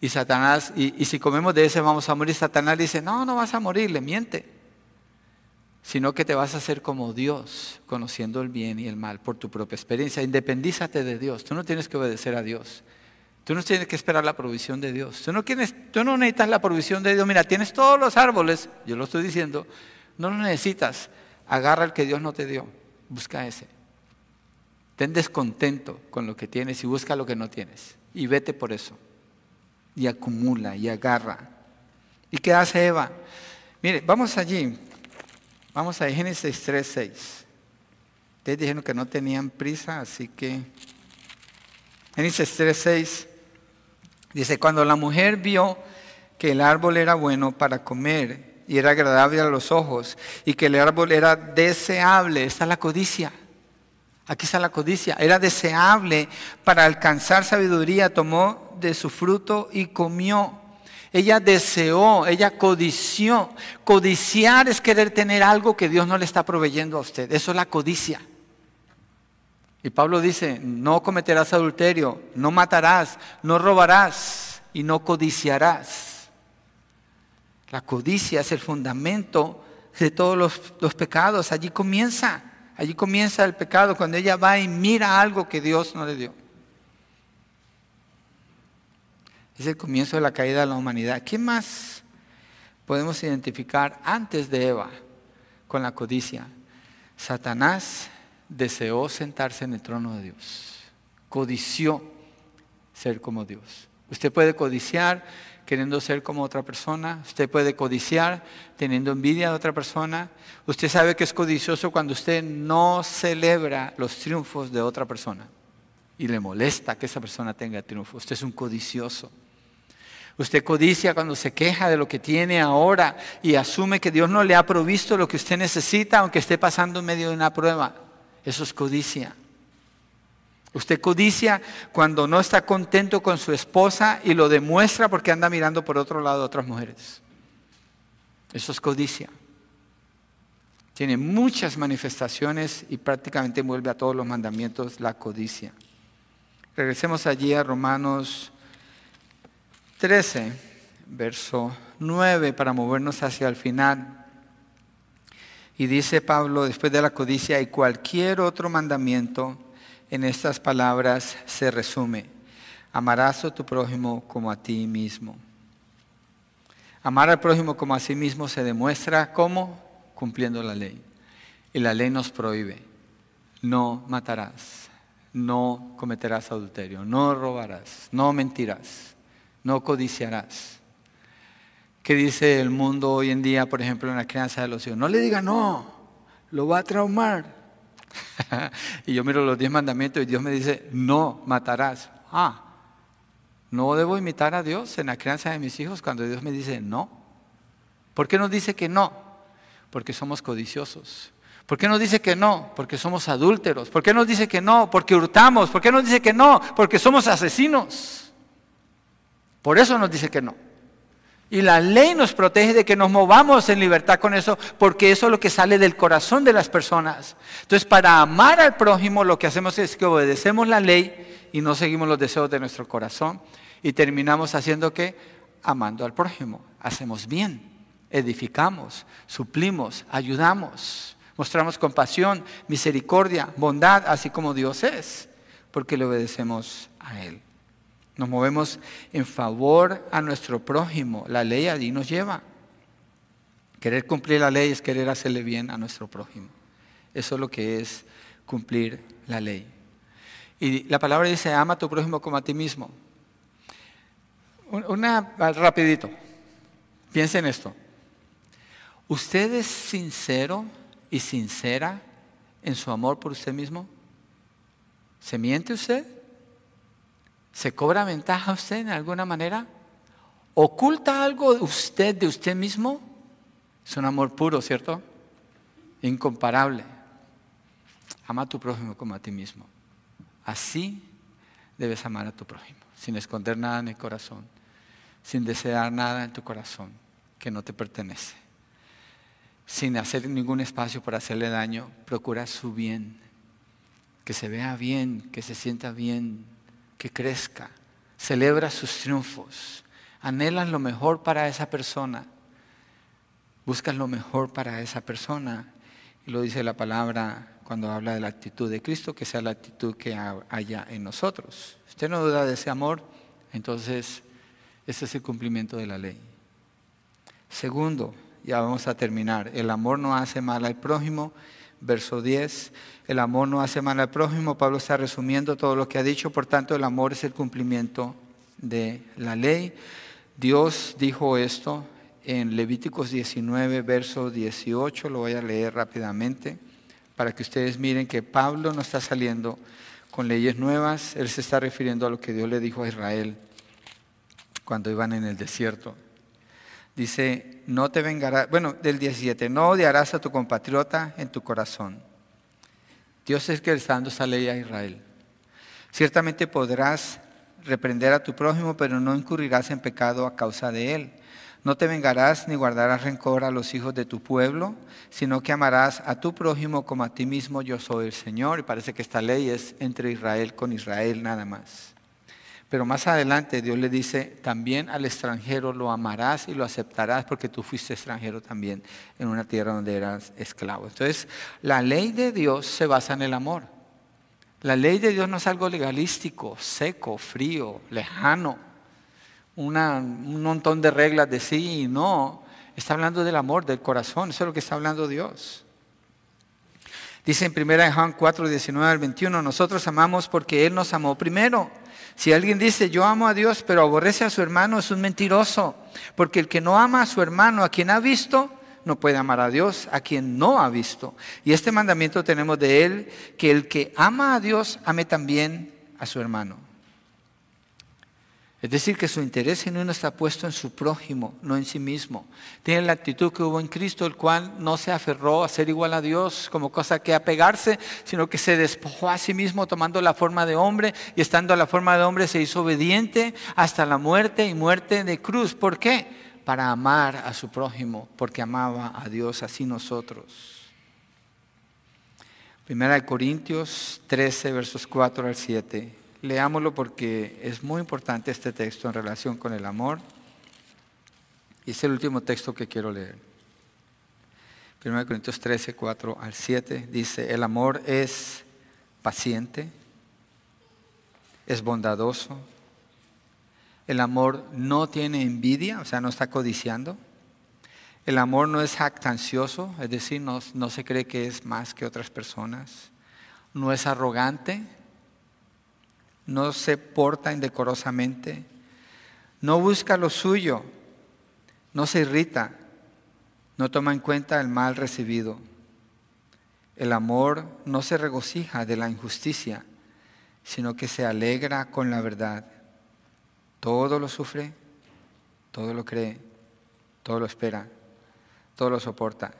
Y Satanás, y, si comemos de ese vamos a morir, Satanás dice, no, no vas a morir, le miente. Sino que te vas a hacer como Dios, conociendo el bien y el mal por tu propia experiencia. Independízate de Dios. Tú no tienes que obedecer a Dios. Tú no tienes que esperar la provisión de Dios. Tú no, tienes, tú no necesitas la provisión de Dios. Mira, tienes todos los árboles, yo lo estoy diciendo, no lo necesitas. Agarra el que Dios no te dio. Busca ese. Ten descontento con lo que tienes y busca lo que no tienes. Y vete por eso y acumula y agarra. ¿Y qué hace Eva? Mire, vamos allí. Vamos a Génesis 3, 6. Ustedes dijeron que no tenían prisa, así que Génesis 3, 6 dice, cuando la mujer vio que el árbol era bueno para comer y era agradable a los ojos y que el árbol era deseable, esta es la codicia. Aquí está la codicia. Era deseable para alcanzar sabiduría, tomó de su fruto y comió. Ella deseó, ella codició. Codiciar es querer tener algo que Dios no le está proveyendo a usted. Eso es la codicia. Y Pablo dice, no cometerás adulterio, no matarás, no robarás y no codiciarás. La codicia es el fundamento de todos los, los pecados. Allí comienza. Allí comienza el pecado cuando ella va y mira algo que Dios no le dio. Es el comienzo de la caída de la humanidad. ¿Qué más podemos identificar antes de Eva con la codicia? Satanás deseó sentarse en el trono de Dios. Codició ser como Dios. Usted puede codiciar queriendo ser como otra persona. Usted puede codiciar teniendo envidia de otra persona. Usted sabe que es codicioso cuando usted no celebra los triunfos de otra persona y le molesta que esa persona tenga triunfo. Usted es un codicioso. Usted codicia cuando se queja de lo que tiene ahora y asume que Dios no le ha provisto lo que usted necesita aunque esté pasando en medio de una prueba. Eso es codicia. Usted codicia cuando no está contento con su esposa y lo demuestra porque anda mirando por otro lado a otras mujeres. Eso es codicia. Tiene muchas manifestaciones y prácticamente envuelve a todos los mandamientos la codicia. Regresemos allí a Romanos 13, verso 9, para movernos hacia el final. Y dice Pablo, después de la codicia, y cualquier otro mandamiento en estas palabras se resume. Amarás a tu prójimo como a ti mismo. Amar al prójimo como a sí mismo se demuestra como cumpliendo la ley. Y la ley nos prohíbe. No matarás, no cometerás adulterio, no robarás, no mentirás, no codiciarás. ¿Qué dice el mundo hoy en día, por ejemplo, en la crianza de los hijos? No le diga no, lo va a traumar. y yo miro los diez mandamientos y Dios me dice, no matarás. Ah, no debo imitar a Dios en la crianza de mis hijos cuando Dios me dice no. ¿Por qué nos dice que no? Porque somos codiciosos. ¿Por qué nos dice que no? Porque somos adúlteros. ¿Por qué nos dice que no? Porque hurtamos. ¿Por qué nos dice que no? Porque somos asesinos. Por eso nos dice que no. Y la ley nos protege de que nos movamos en libertad con eso, porque eso es lo que sale del corazón de las personas. Entonces, para amar al prójimo, lo que hacemos es que obedecemos la ley y no seguimos los deseos de nuestro corazón. Y terminamos haciendo que amando al prójimo. Hacemos bien, edificamos, suplimos, ayudamos, Mostramos compasión, misericordia, bondad, así como Dios es, porque le obedecemos a Él. Nos movemos en favor a nuestro prójimo. La ley allí nos lleva. Querer cumplir la ley es querer hacerle bien a nuestro prójimo. Eso es lo que es cumplir la ley. Y la palabra dice, ama a tu prójimo como a ti mismo. Una, rapidito, piensen en esto. ¿Usted es sincero y sincera en su amor por usted mismo? ¿Se miente usted? ¿Se cobra ventaja usted en alguna manera? ¿Oculta algo de usted de usted mismo? Es un amor puro, ¿cierto? Incomparable. Ama a tu prójimo como a ti mismo. Así debes amar a tu prójimo, sin esconder nada en el corazón, sin desear nada en tu corazón que no te pertenece, sin hacer ningún espacio para hacerle daño. Procura su bien, que se vea bien, que se sienta bien, que crezca. Celebra sus triunfos. Anhelas lo mejor para esa persona buscas lo mejor para esa persona. Y lo dice la palabra cuando habla de la actitud de Cristo, que sea la actitud que haya en nosotros. usted no duda de ese amor, entonces ese es el cumplimiento de la ley. Segundo, ya vamos a terminar, el amor no hace mal al prójimo. Verso 10, el amor no hace mal al prójimo. Pablo está resumiendo todo lo que ha dicho, por tanto el amor es el cumplimiento de la ley. Dios dijo esto en Levíticos 19, verso 18, lo voy a leer rápidamente para que ustedes miren que Pablo no está saliendo con leyes nuevas, él se está refiriendo a lo que Dios le dijo a Israel cuando iban en el desierto. Dice, no te vengarás, bueno, del 17, no odiarás a tu compatriota en tu corazón. Dios es que está dando esa ley a Israel. Ciertamente podrás reprender a tu prójimo, pero no incurrirás en pecado a causa de él. No te vengarás ni guardarás rencor a los hijos de tu pueblo, sino que amarás a tu prójimo como a ti mismo, yo soy el Señor. Y parece que esta ley es entre Israel con Israel nada más. Pero más adelante Dios le dice, también al extranjero lo amarás y lo aceptarás porque tú fuiste extranjero también en una tierra donde eras esclavo. Entonces, la ley de Dios se basa en el amor. La ley de Dios no es algo legalístico, seco, frío, lejano un montón de reglas de sí y no. Está hablando del amor, del corazón. Eso es lo que está hablando Dios. Dice en 1 Juan 4, 19 al 21, nosotros amamos porque Él nos amó primero. Si alguien dice, yo amo a Dios, pero aborrece a su hermano, es un mentiroso. Porque el que no ama a su hermano, a quien ha visto, no puede amar a Dios, a quien no ha visto. Y este mandamiento tenemos de Él, que el que ama a Dios, ame también a su hermano. Es decir, que su interés genuino está puesto en su prójimo, no en sí mismo. Tiene la actitud que hubo en Cristo, el cual no se aferró a ser igual a Dios como cosa que apegarse, sino que se despojó a sí mismo tomando la forma de hombre y estando a la forma de hombre se hizo obediente hasta la muerte y muerte de cruz. ¿Por qué? Para amar a su prójimo, porque amaba a Dios así nosotros. Primera de Corintios 13, versos 4 al 7. Leámoslo porque es muy importante este texto en relación con el amor. Y es el último texto que quiero leer. 1 Corintios 13, 4 al 7 dice, el amor es paciente, es bondadoso, el amor no tiene envidia, o sea, no está codiciando, el amor no es jactancioso, es decir, no, no se cree que es más que otras personas, no es arrogante, no se porta indecorosamente, no busca lo suyo, no se irrita, no toma en cuenta el mal recibido. El amor no se regocija de la injusticia, sino que se alegra con la verdad. Todo lo sufre, todo lo cree, todo lo espera, todo lo soporta.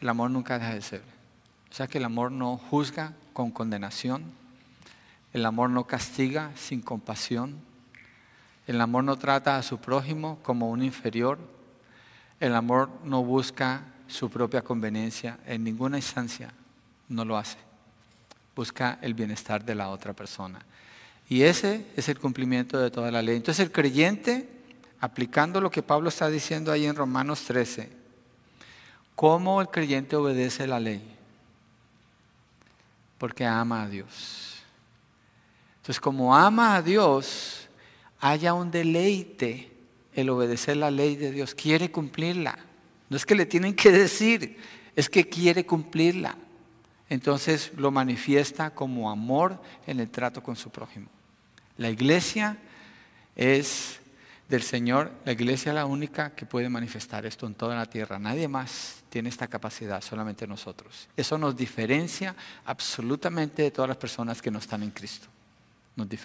El amor nunca deja de ser. O sea que el amor no juzga con condenación, el amor no castiga sin compasión. El amor no trata a su prójimo como un inferior. El amor no busca su propia conveniencia en ninguna instancia. No lo hace. Busca el bienestar de la otra persona. Y ese es el cumplimiento de toda la ley. Entonces el creyente, aplicando lo que Pablo está diciendo ahí en Romanos 13, ¿cómo el creyente obedece la ley? porque ama a Dios. Entonces, como ama a Dios, haya un deleite el obedecer la ley de Dios, quiere cumplirla. No es que le tienen que decir, es que quiere cumplirla. Entonces lo manifiesta como amor en el trato con su prójimo. La iglesia es del Señor, la iglesia es la única que puede manifestar esto en toda la tierra. Nadie más tiene esta capacidad, solamente nosotros. Eso nos diferencia absolutamente de todas las personas que no están en Cristo. Nos diferencia.